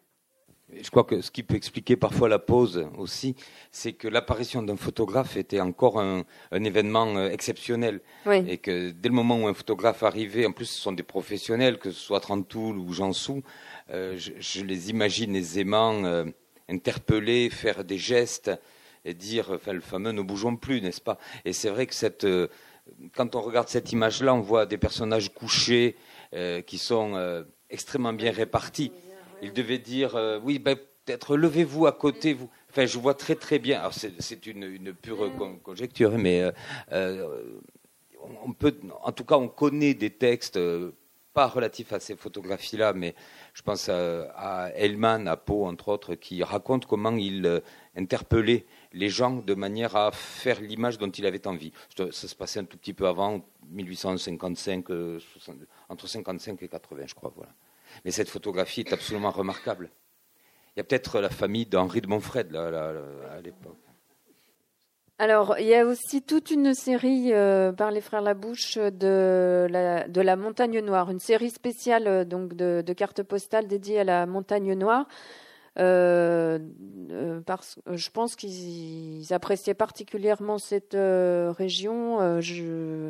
Je crois que ce qui peut expliquer parfois la pause aussi, c'est que l'apparition d'un photographe était encore un, un événement euh, exceptionnel. Oui. Et que dès le moment où un photographe arrivait, en plus ce sont des professionnels, que ce soit Trantoul ou Jansou, euh, je, je, les imagine aisément euh, interpeller, faire des gestes et dire, enfin, le fameux ne bougeons plus, n'est-ce pas? Et c'est vrai que cette, euh, quand on regarde cette image-là, on voit des personnages couchés qui sont extrêmement bien répartis. Il devait dire, oui, ben, peut-être levez-vous à côté, vous. Enfin, je vois très très bien. C'est une, une, pure conjecture, mais on peut, en tout cas, on connaît des textes pas relatifs à ces photographies-là, mais je pense à, à Hellman, à Poe, entre autres, qui raconte comment il interpellait les gens de manière à faire l'image dont il avait envie. Ça se passait un tout petit peu avant, 1855, euh, entre 55 et 80, je crois. Voilà. Mais cette photographie est absolument remarquable. Il y a peut-être la famille d'Henri de Montfred à l'époque. Alors, il y a aussi toute une série euh, par les frères Labouche de la, Montagne Noire, une série spéciale euh, donc de cartes postales dédiées à la Montagne Noire. Euh, euh, parce, je pense qu'ils appréciaient particulièrement cette euh, région,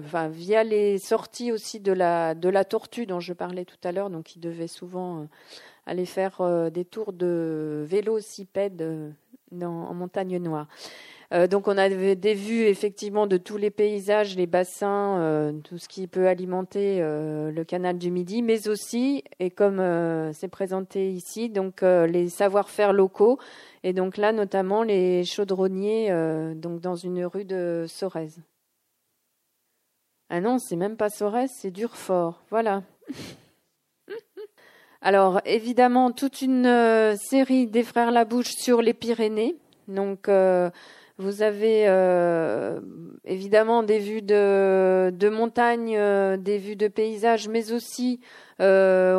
enfin, via les sorties aussi de la, de la tortue dont je parlais tout à l'heure, donc ils devaient souvent aller faire des tours de vélocipède en montagne noire. Euh, donc on avait des vues effectivement de tous les paysages, les bassins, euh, tout ce qui peut alimenter euh, le canal du Midi, mais aussi, et comme c'est présenté ici, donc les savoir-faire locaux, et donc là notamment les chaudronniers, donc dans une rue de Sorèze. Ah non, c'est même pas Sorèze, c'est Durfort. Voilà. *laughs* Alors évidemment toute une série des frères Labouche sur les Pyrénées. Donc vous avez euh, évidemment des vues de, montagne, euh, des vues de paysages, mais aussi euh,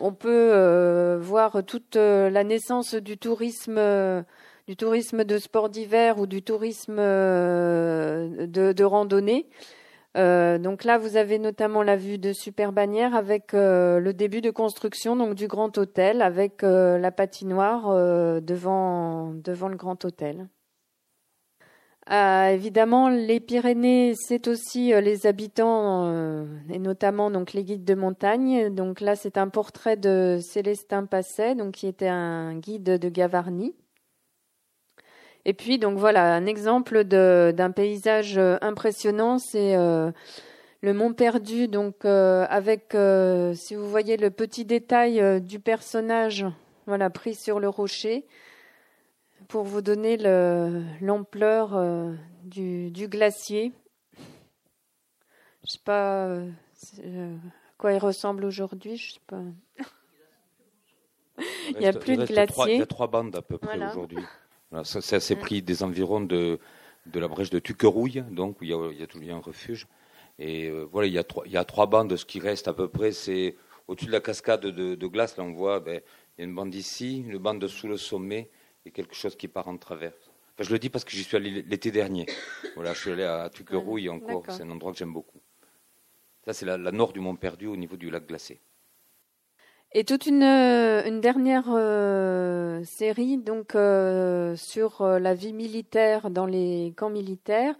on, peut voir toute la naissance du tourisme, du tourisme de sport d'hiver ou du tourisme de, randonnée. donc là, vous avez notamment la vue de Super Bannière avec le début de construction donc du Grand Hôtel avec la patinoire devant le Grand Hôtel. Euh, évidemment, les Pyrénées, c'est aussi euh, les habitants euh, et notamment donc les guides de montagne. Donc là, c'est un portrait de Célestin Passet, donc qui était un guide de Gavarnie. Et puis donc voilà un exemple d'un paysage impressionnant, c'est le Mont Perdu, donc avec si vous voyez le petit détail du personnage, voilà pris sur le rocher pour vous donner l'ampleur euh, du, glacier. Je ne sais pas euh, euh, à quoi il ressemble aujourd'hui. Je sais pas. il n'y a plus de glacier. il y a trois bandes à peu près aujourd'hui. *laughs* ça, assez pris des environs de, de la brèche de Tuquerouille, donc où il y a, il y a, tout, un refuge. Et voilà, il y, a trois, il y a trois bandes. Ce qui reste à peu près, c'est au-dessus de la cascade de, glace. Là, on voit, ben, il y a une bande ici, une bande sous le sommet et quelque chose qui part en travers. je le dis parce que j'y suis allé l'été dernier. Voilà, je suis allé à Tuquerouille encore. C'est un endroit que j'aime beaucoup. Ça, c'est la, nord du Mont Perdu au niveau du lac glacé. Et toute une, euh, dernière euh, série donc euh, sur la vie militaire dans les camps militaires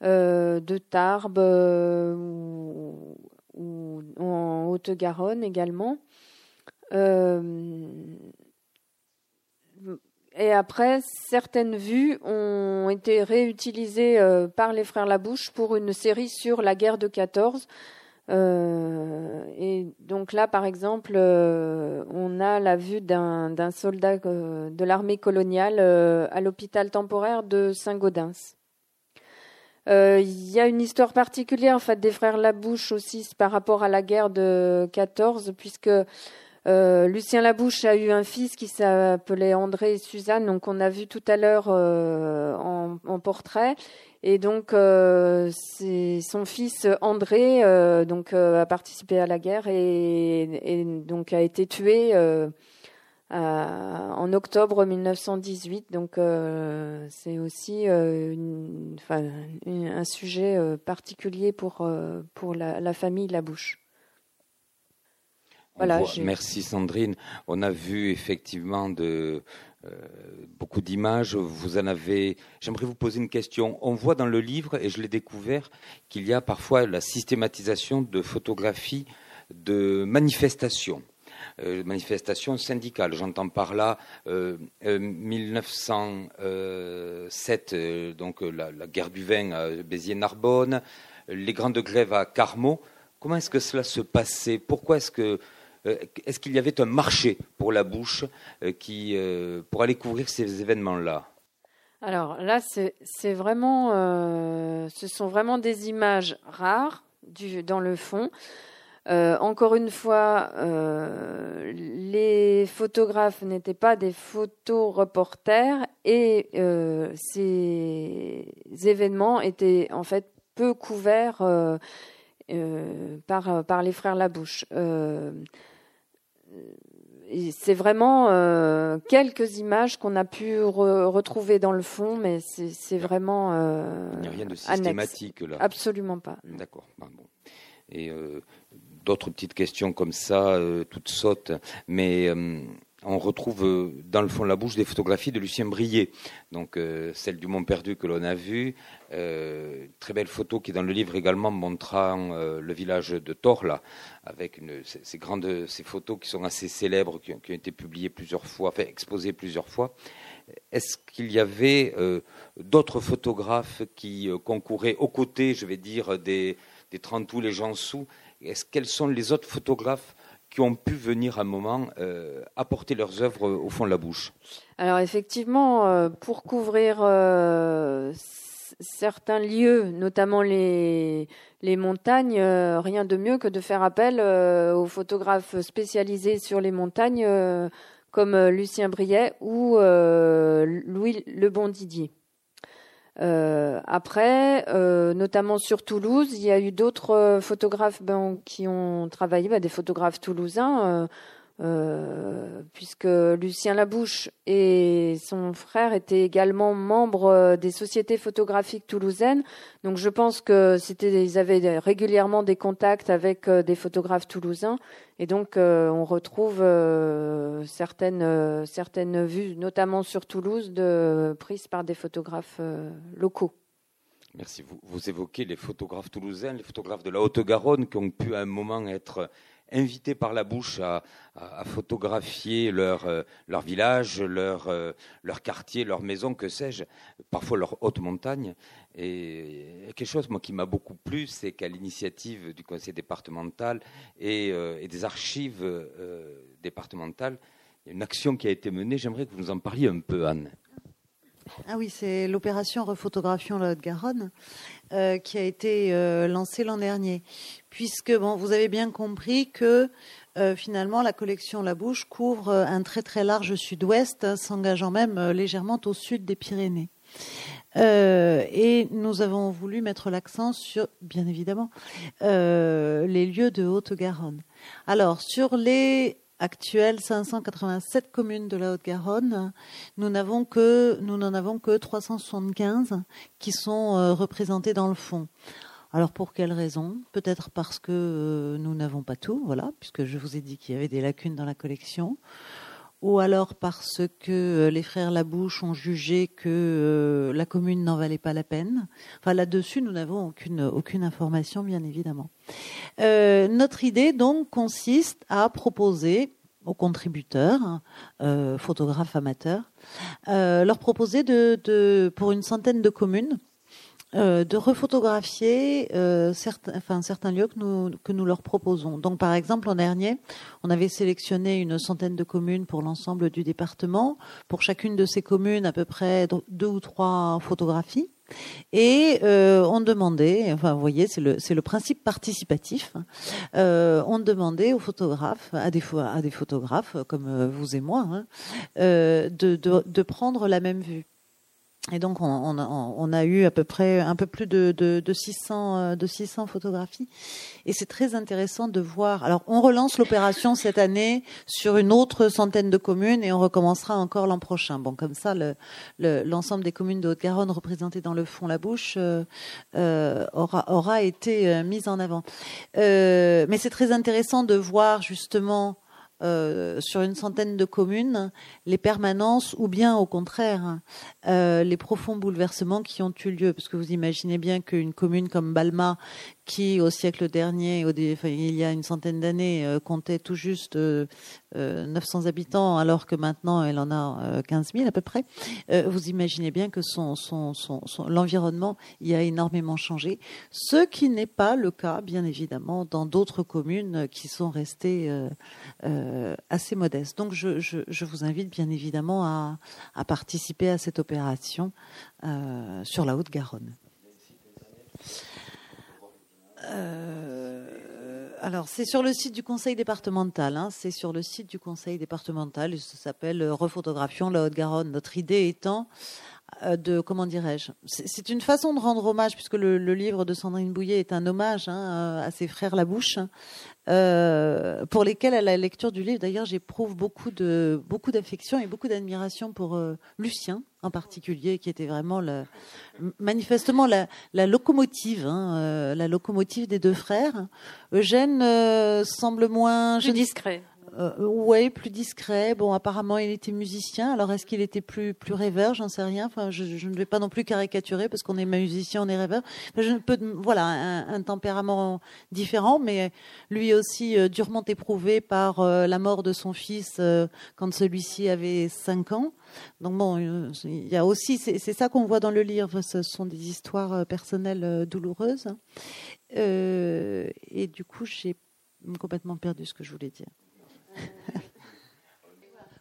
de Tarbes ou, en Haute-Garonne également. Et après, certaines vues ont été réutilisées euh, par les frères Labouche pour une série sur la guerre de 14. Euh, et donc là, par exemple, euh, on a la vue d'un soldat de l'armée coloniale à l'hôpital temporaire de Saint-Gaudens. Il y a une histoire particulière en fait des frères Labouche aussi par rapport à la guerre de 14, puisque euh, Lucien Labouche a eu un fils qui s'appelait André et Suzanne, donc on a vu tout à l'heure euh, en, portrait. Et donc euh, son fils André donc a participé à la guerre et, donc a été tué en octobre 1918. Donc c'est aussi un sujet particulier pour la famille Labouche merci Sandrine. On a vu effectivement de, euh, beaucoup d'images. Vous en avez. J'aimerais vous poser une question. On voit dans le livre, et je l'ai découvert, qu'il y a parfois la systématisation de photographies de manifestations. Euh, manifestations syndicales. J'entends par là 1907, euh, donc la, la, guerre du vin à Béziers-Narbonne, les grandes grèves à Carmaux. Comment est-ce que cela se passait? Pourquoi est-ce que est-ce qu'il y avait un marché pour la bouche euh, qui, euh, pour aller couvrir ces événements-là? Alors là, c'est vraiment, ce sont vraiment des images rares dans le fond. encore une fois, les photographes n'étaient pas des photoreporters et ces événements étaient en fait peu couverts par, par les frères Labouche c'est vraiment euh, quelques images qu'on a pu retrouver dans le fond, mais c'est vraiment. Euh, Il n'y a rien de systématique là. Absolument pas. D'accord. bon. Et euh, d'autres petites questions comme ça, toutes sautes, mais on retrouve euh, dans le fond de la bouche des photographies de Lucien Brier, donc euh, celle du Mont Perdu que l'on a vu, euh, très belle photo qui dans le livre également montrant le village de Torla, avec ces, grandes photos qui sont assez célèbres, qui ont, été publiées plusieurs fois, enfin exposées plusieurs fois. Est-ce qu'il y avait d'autres photographes qui concouraient aux côtés, je vais dire, des, des Trentous, les gens sous? Est-ce quels sont les autres photographes qui ont pu venir à un moment euh, apporter leurs œuvres au fond de la bouche Alors effectivement, euh, pour couvrir euh, certains lieux, notamment les, les montagnes, rien de mieux que de faire appel aux photographes spécialisés sur les montagnes comme Lucien Briet ou Louis Lebon Didier. Euh, après, euh, notamment sur Toulouse, il y a eu d'autres euh, photographes ben, qui ont travaillé, ben, des photographes toulousains. Euh, puisque Lucien Labouche et son frère étaient également membres euh, des sociétés photographiques toulousaines. Donc je pense que c'était, ils avaient régulièrement des contacts avec euh, des photographes toulousains, et donc on retrouve certaines certaines vues, notamment sur Toulouse, prises par des photographes locaux. Merci. Vous, vous, évoquez les photographes toulousains, les photographes de la Haute-Garonne qui ont pu à un moment être invités par la bouche à, photographier leur, euh, village, leur, euh, leur quartier, leur maison, que sais-je, parfois leur haute montagne. Et quelque chose moi, qui m'a beaucoup plu, c'est qu'à l'initiative du conseil départemental et, euh, des archives départementales, il y a une action qui a été menée. J'aimerais que vous nous en parliez un peu, Anne. Ah oui, c'est l'opération Refotographion la Haute-Garonne euh, qui a été euh, lancée l'an dernier. Puisque, bon, vous avez bien compris que euh, finalement la collection La Bouche couvre un très très large sud-ouest, hein, s'engageant même légèrement au sud des Pyrénées. et nous avons voulu mettre l'accent sur, bien évidemment, les lieux de Haute-Garonne. Alors, sur les actuelle 587 communes de la Haute-Garonne, nous n'avons que nous n'en avons que 375 qui sont euh, représentées dans le fond. Alors pour quelle raison Peut-être parce que euh, nous n'avons pas tout, voilà, puisque je vous ai dit qu'il y avait des lacunes dans la collection, ou alors parce que euh, les frères Labouche ont jugé que la commune n'en valait pas la peine. Enfin là-dessus, nous n'avons aucune aucune information, bien évidemment. Euh, notre idée donc consiste à proposer aux contributeurs, euh, photographes amateurs, euh, leur proposer de, pour une centaine de communes de refotographier certains, enfin, certains lieux que nous, que nous leur proposons. Donc, par exemple, l'an dernier, on avait sélectionné une centaine de communes pour l'ensemble du département. Pour chacune de ces communes, à peu près deux ou trois photographies. Et euh, on demandait, enfin vous voyez, c'est le, le principe participatif, hein. euh, on demandait aux photographes, à des, à des photographes comme euh, vous et moi, hein, de prendre la même vue. Et donc, on, a, eu à peu près un peu plus de, de, 600, de 600 photographies. Et c'est très intéressant de voir. Alors, on relance l'opération cette année sur une autre centaine de communes et on recommencera encore l'an prochain. Bon, comme ça, l'ensemble des communes de Haute-Garonne représentées dans le fond La Bouche euh, euh, aura, aura été euh, mise en avant. mais c'est très intéressant de voir justement euh, sur une centaine de communes les permanences ou bien au contraire euh, les profonds bouleversements qui ont eu lieu. Parce que vous imaginez bien qu'une commune comme Balma, qui au siècle dernier, il y a une centaine d'années, euh, comptait tout juste 900 habitants, alors que maintenant elle en a 15 000 à peu près, vous imaginez bien que son, l'environnement y a énormément changé. Ce qui n'est pas le cas, bien évidemment, dans d'autres communes qui sont restées euh, assez modeste. Donc je, vous invite bien évidemment à, participer à cette opération euh, sur la Haute-Garonne. Euh, alors c'est sur le site du conseil départemental. Hein. c'est sur le site du conseil départemental. Ça s'appelle Refotographion la Haute-Garonne. Notre idée étant de comment dirais-je C'est une façon de rendre hommage, puisque le, livre de Sandrine Bouillet est un hommage hein, à ses frères Labouche, euh, pour lesquels à la lecture du livre, d'ailleurs, j'éprouve beaucoup de beaucoup d'affection et beaucoup d'admiration pour euh, Lucien en particulier, qui était vraiment manifestement la, locomotive, hein, euh, la locomotive des deux frères. Eugène semble moins plus discret. Euh, oui, plus discret. Bon, apparemment, il était musicien. Alors, est-ce qu'il était plus plus rêveur? J'en sais rien. Enfin, je, ne vais pas non plus caricaturer parce qu'on est musicien, on est rêveur. je peux, voilà, un, tempérament différent, mais lui aussi euh, durement éprouvé par euh, la mort de son fils quand celui-ci avait 5 ans. Donc bon, il y a aussi, c'est ça qu'on voit dans le livre. Ce sont des histoires personnelles douloureuses. et du coup, j'ai complètement perdu ce que je voulais dire.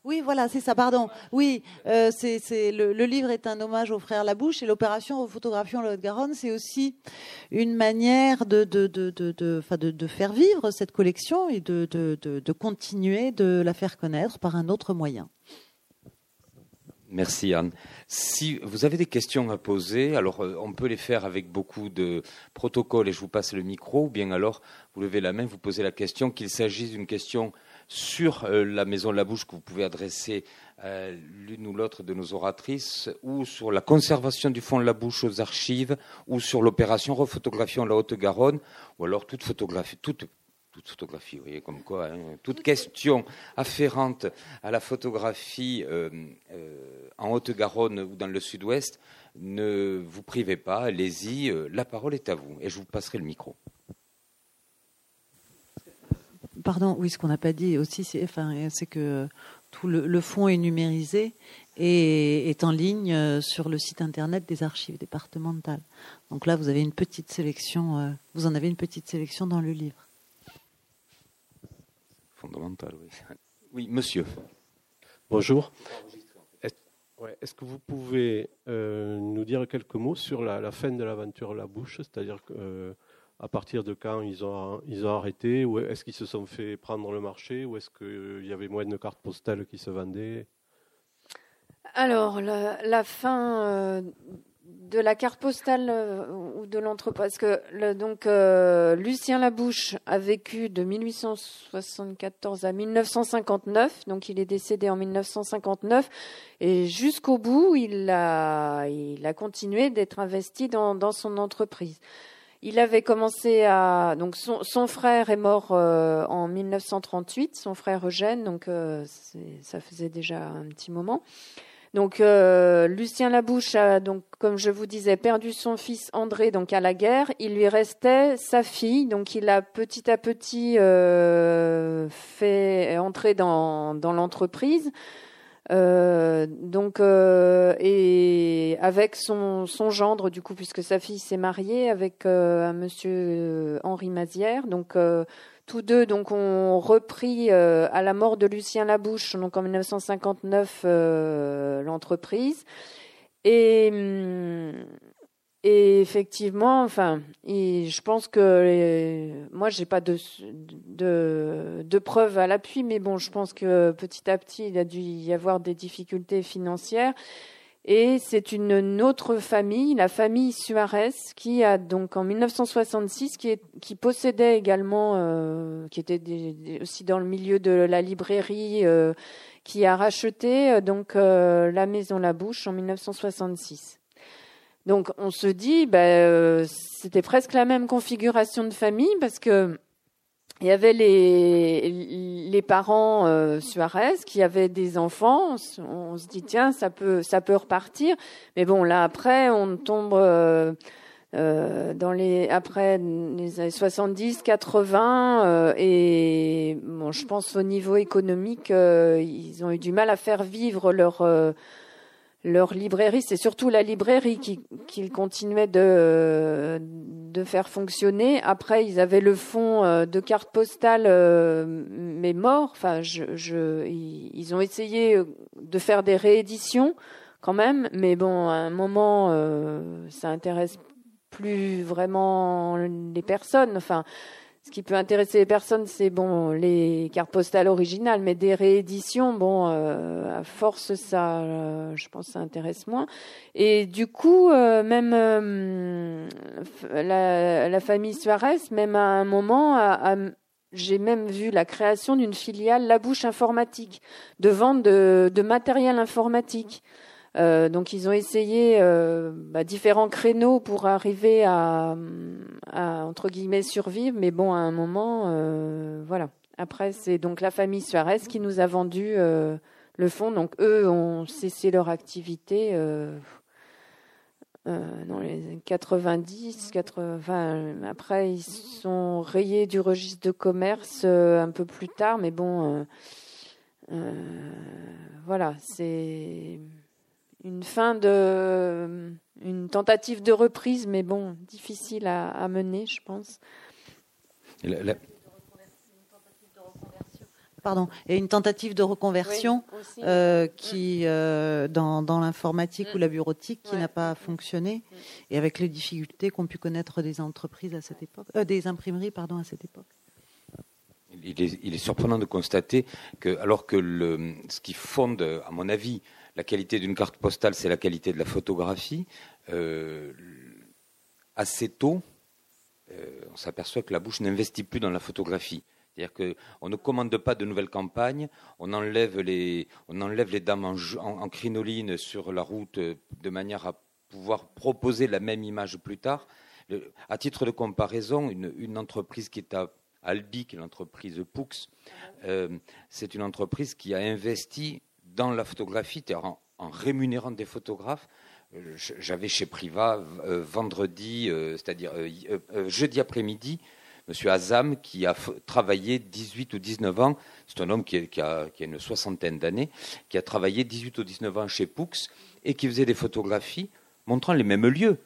Oui, voilà, c'est ça, pardon. Oui, euh, c'est, le, livre est un hommage aux frères Labouche et l'opération Photographion la Haute-Garonne, c'est aussi une manière de, faire vivre cette collection et de, continuer de la faire connaître par un autre moyen. Merci Anne. Si vous avez des questions à poser, alors euh, on peut les faire avec beaucoup de protocoles et je vous passe le micro, ou bien alors vous levez la main, vous posez la question, qu'il s'agisse d'une question sur euh, la maison La Bouche que vous pouvez adresser à l'une ou l'autre de nos oratrices, ou sur la conservation du fond de La Bouche aux archives, ou sur l'opération Refotographions la Haute-Garonne, ou alors toute photographie, toute toute photographie, vous voyez, comme quoi, hein, toute question afférente à la photographie euh, euh, en Haute-Garonne ou dans le Sud-Ouest, ne vous privez pas, allez-y, la parole est à vous, et je vous passerai le micro. Pardon, oui, ce qu'on n'a pas dit aussi, c'est que tout le, fonds est numérisé et est en ligne euh, sur le site internet des archives départementales. Donc là, vous avez une petite sélection, euh, vous en avez une petite sélection dans le livre. Fondamental, oui. Oui, monsieur. Bonjour. Est-ce que vous pouvez euh, nous dire quelques mots sur la, la fin de l'aventure La Bouche, c'est-à-dire que à partir de quand ils ont, ils ont arrêté Ou est-ce qu'ils se sont fait prendre le marché Ou est-ce qu'il y avait moins de cartes postales qui se vendaient? Alors, la, fin euh, de la carte postale euh, ou de l'entreprise, parce que donc euh, Lucien Labouche a vécu de 1874 à 1959, donc il est décédé en 1959, et jusqu'au bout, il a, il a continué d'être investi dans, dans son entreprise. Il avait commencé à donc son, frère est mort euh, en 1938, son frère Eugène, donc ça faisait déjà un petit moment. Donc euh, Lucien Labouche a donc comme je vous disais perdu son fils André donc à la guerre. Il lui restait sa fille, donc il a petit à petit fait entrer dans, dans l'entreprise. Euh, donc euh, et avec son, son gendre du coup puisque sa fille s'est mariée avec euh, un monsieur Henri Mazière. Donc tous deux donc ont repris à la mort de Lucien Labouche donc en 1959 l'entreprise. Et hum, et effectivement, enfin, je pense que euh, moi, j'ai pas de, de, de preuves à l'appui, mais bon, je pense que petit à petit, il a dû y avoir des difficultés financières. Et c'est une autre famille, la famille Suarez, qui a donc en 1966, qui, qui possédait également, euh, qui était aussi dans le milieu de la librairie, euh, qui a racheté donc la maison La Bouche en 1966. Donc on se dit, ben, euh, c'était presque la même configuration de famille parce que il y avait les, les parents euh, Suarez qui avaient des enfants. On, se dit tiens ça peut ça peut repartir. Mais bon là après on tombe euh, dans les après les années 70, 80 et bon je pense au niveau économique ils ont eu du mal à faire vivre leur leur librairie, c'est surtout la librairie qu'ils continuaient de, de faire fonctionner. Après, ils avaient le fonds euh, de cartes postales, euh, mais mort. Enfin, ils ont essayé de faire des rééditions quand même, mais bon, à un moment, euh, ça intéresse plus vraiment les personnes. Enfin, ce qui peut intéresser les personnes, c'est bon les cartes postales originales, mais des rééditions, bon, euh, à force ça, euh, je pense, ça intéresse moins. Et du coup, euh, même la, famille Suarez, même à un moment, j'ai même vu la création d'une filiale La Bouche Informatique, de vente de matériel informatique. Euh, donc ils ont essayé euh, bah, différents créneaux pour arriver à, entre guillemets survivre, mais bon à un moment, euh, voilà. Après c'est donc la famille Suarez qui nous a vendu le fonds, donc eux ont cessé leur activité. dans les 90, 80, après ils sont rayés du registre de commerce un peu plus tard, mais bon, voilà, c'est une fin de une tentative de reprise, mais bon, difficile à, mener, je pense. Pardon, et une tentative de reconversion euh, qui, euh, dans, dans l'informatique ou la bureautique qui n'a pas fonctionné, et avec les difficultés qu'ont pu connaître des entreprises à cette époque, euh, des imprimeries pardon à cette époque. Il est, il est, surprenant de constater que, alors que le, ce qui fonde, à mon avis, la qualité d'une carte postale, c'est la qualité de la photographie. Euh, assez tôt, euh, on s'aperçoit que la bouche n'investit plus dans la photographie. C'est-à-dire qu'on ne commande pas de nouvelles campagnes, on enlève les, dames en, crinoline sur la route de manière à pouvoir proposer la même image plus tard. à titre de comparaison, une, entreprise qui est à Albi, qui est l'entreprise Poux, euh, c'est une entreprise qui a investi dans la photographie, en, rémunérant des photographes. Euh, j'avais chez Priva euh, vendredi, c'est-à-dire jeudi après-midi, M. Azam, qui a travaillé 18 ou 19 ans, c'est un homme qui, a, une soixantaine d'années, qui a travaillé 18 ou 19 ans chez Poux et qui faisait des photographies montrant les mêmes lieux.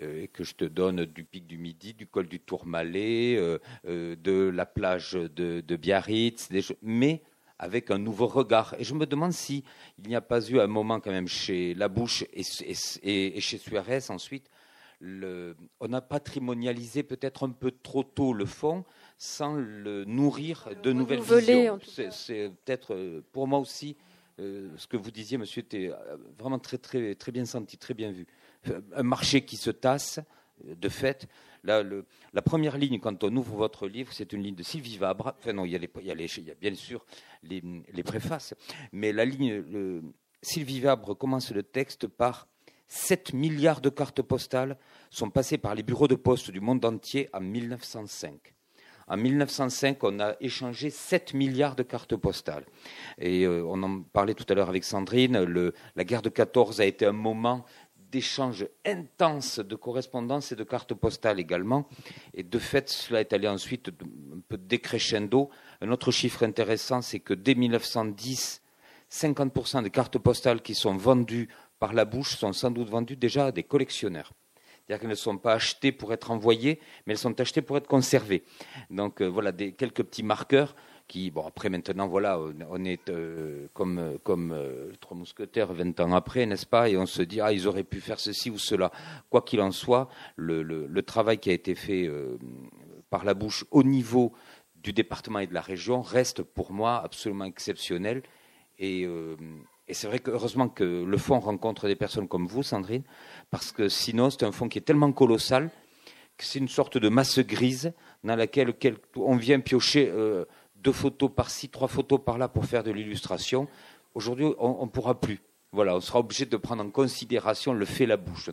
Euh, que je te donne du pic du Midi, du col du Tourmalet, euh, euh, de la plage de, Biarritz, mais avec un nouveau regard. Et je me demande s'il n'y a pas eu un moment quand même chez Labouche et, et, chez Suarez ensuite, on a patrimonialisé peut-être un peu trop tôt le fond sans le nourrir de nouvelles visions. C'est peut-être pour moi aussi ce que vous disiez, monsieur, était vraiment très, très, très bien senti, très bien vu un marché qui se tasse, de fait. La première ligne, quand on ouvre votre livre, c'est une ligne de Sylvie Vabre. Enfin, non, il y a, bien sûr les, préfaces. Mais la ligne, Sylvie Vabre commence le texte par 7 milliards de cartes postales sont passées par les bureaux de poste du monde entier en 1905. En 1905, on a échangé 7 milliards de cartes postales. Et euh, on en parlait tout à l'heure avec Sandrine. La guerre de 14 a été un moment d'échanges intenses de correspondances et de cartes postales également. Et de fait, cela est allé ensuite un peu décrescendo. Un autre chiffre intéressant, c'est que dès 1910, 50% des cartes postales qui sont vendues par la bouche sont sans doute vendues déjà à des collectionneurs. C'est-à-dire qu'elles ne sont pas achetées pour être envoyées, mais elles sont achetées pour être conservées. Donc euh, voilà des, quelques petits marqueurs qui, bon, après maintenant, voilà, on est euh, comme, comme euh, Trois Mousquetaires 20 ans après, n'est-ce pas Et on se dit, ah, ils auraient pu faire ceci ou cela. Quoi qu'il en soit, le, le, travail qui a été fait euh, par la bouche au niveau du département et de la région reste pour moi absolument exceptionnel. Et, et c'est vrai que heureusement que le fonds rencontre des personnes comme vous, Sandrine, parce que sinon, c'est un fonds qui est tellement colossal que c'est une sorte de masse grise dans laquelle on vient piocher deux photos par-ci, trois photos par-là pour faire de l'illustration. Aujourd'hui, on ne pourra plus. Voilà, on sera obligé de prendre en considération le fait la bouche.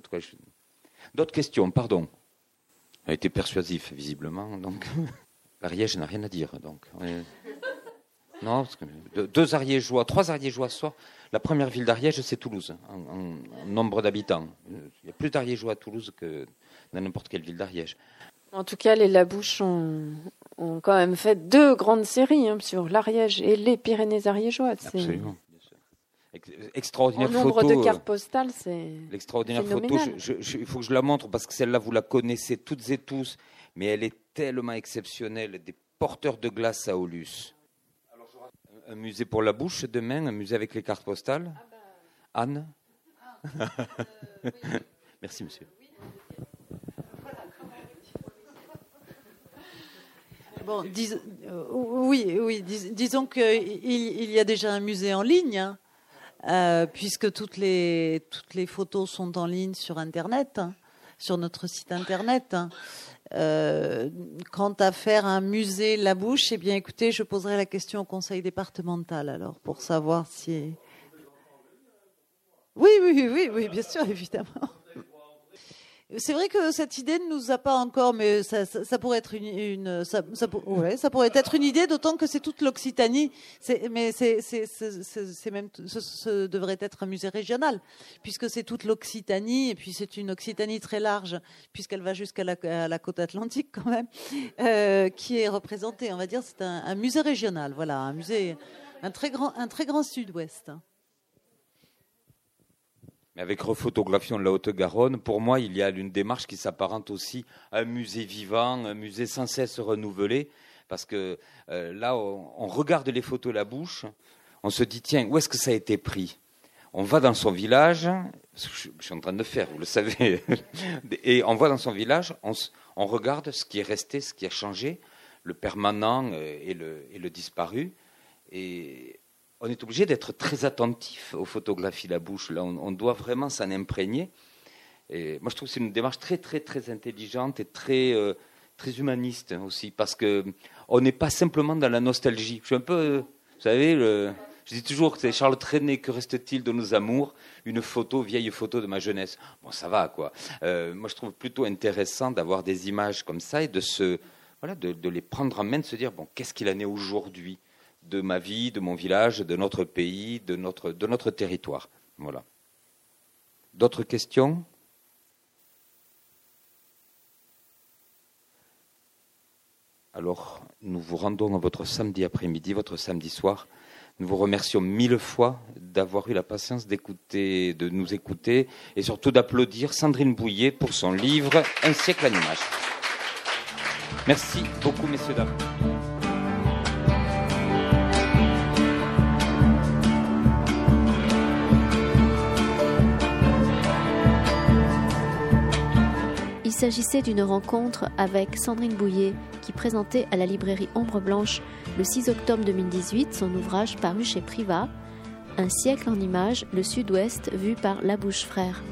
D'autres questions, pardon. A été persuasif, visiblement. Donc, *laughs* l'Ariège n'a rien à dire. Donc, non, deux Ariégeois, trois Ariégeois soir. La première ville d'Ariège, c'est Toulouse, en, nombre d'habitants. Il y a plus d'Ariégeois à Toulouse que dans n'importe quelle ville d'Ariège. En tout cas, les Labouches ont, ont quand même fait deux grandes séries hein, sur l'Ariège et les Pyrénées ariégeoises. Absolument. Extraordinaire photo. nombre de cartes postales, c'est. L'extraordinaire photo, il faut que je la montre parce que celle-là, vous la connaissez toutes et tous, mais elle est tellement exceptionnelle. Des porteurs de glace à Aulus. Un musée pour la bouche demain, un musée avec les cartes postales. Ah bah. Anne ah, euh, *laughs* Merci, monsieur. Bon, euh, oui, oui, disons qu'il il y a déjà un musée en ligne, hein, euh, puisque toutes les, toutes les photos sont en ligne sur Internet, hein, sur notre site Internet. Hein. Euh, quant à faire un musée La Bouche, eh bien, écoutez, je poserai la question au conseil départemental alors pour savoir si. Oui, oui, oui, oui, bien sûr, *laughs* évidemment. C'est vrai que cette idée ne nous a pas encore, mais ça, pourrait être une, ça, pourrait être une idée, d'autant que c'est toute l'Occitanie. Mais c'est, même, ce, devrait être un musée régional, puisque c'est toute l'Occitanie, et puis c'est une Occitanie très large, puisqu'elle va jusqu'à la, côte atlantique quand même, euh, qui est représentée. On va dire, c'est un, un, musée régional, voilà, un musée, un très grand, un très grand sud-ouest. Mais avec Refotographion de la Haute-Garonne, pour moi, il y a une démarche qui s'apparente aussi à un musée vivant, un musée sans cesse renouvelé, parce que euh, là, on, regarde les photos la bouche, on se dit, tiens, où est-ce que ça a été pris? On va dans son village, je, suis en train de faire, vous le savez, *laughs* et on va dans son village, on, on, regarde ce qui est resté, ce qui a changé, le permanent euh, et le, et le disparu, et on est obligé d'être très attentif aux photographies la bouche. Là, on, doit vraiment s'en imprégner. Et moi, je trouve que c'est une démarche très, très, très intelligente et très, euh, très humaniste aussi, parce que on n'est pas simplement dans la nostalgie. Je suis un peu, vous savez, je dis toujours que c'est Charles Trenet, que reste-t-il de nos amours? Une photo, vieille photo de ma jeunesse. Bon, ça va, quoi. Euh, moi, je trouve plutôt intéressant d'avoir des images comme ça et de, se, voilà, de, de les prendre en main, de se dire, bon, qu'est-ce qu'il en est aujourd'hui? De ma vie, de mon village, de notre pays, de notre, de notre territoire. Voilà. D'autres questions? Alors, nous vous rendons à votre samedi après-midi, votre samedi soir. Nous vous remercions mille fois d'avoir eu la patience d'écouter, de nous écouter et surtout d'applaudir Sandrine Bouillet pour son livre Un siècle à l'image. Merci beaucoup, messieurs, dames. S'agissait d'une rencontre avec Sandrine Bouillet qui présentait à la librairie Ombre Blanche le 6 octobre 2018 son ouvrage paru chez Privat, Un siècle en images, le sud-ouest vu par La Bouche Frère.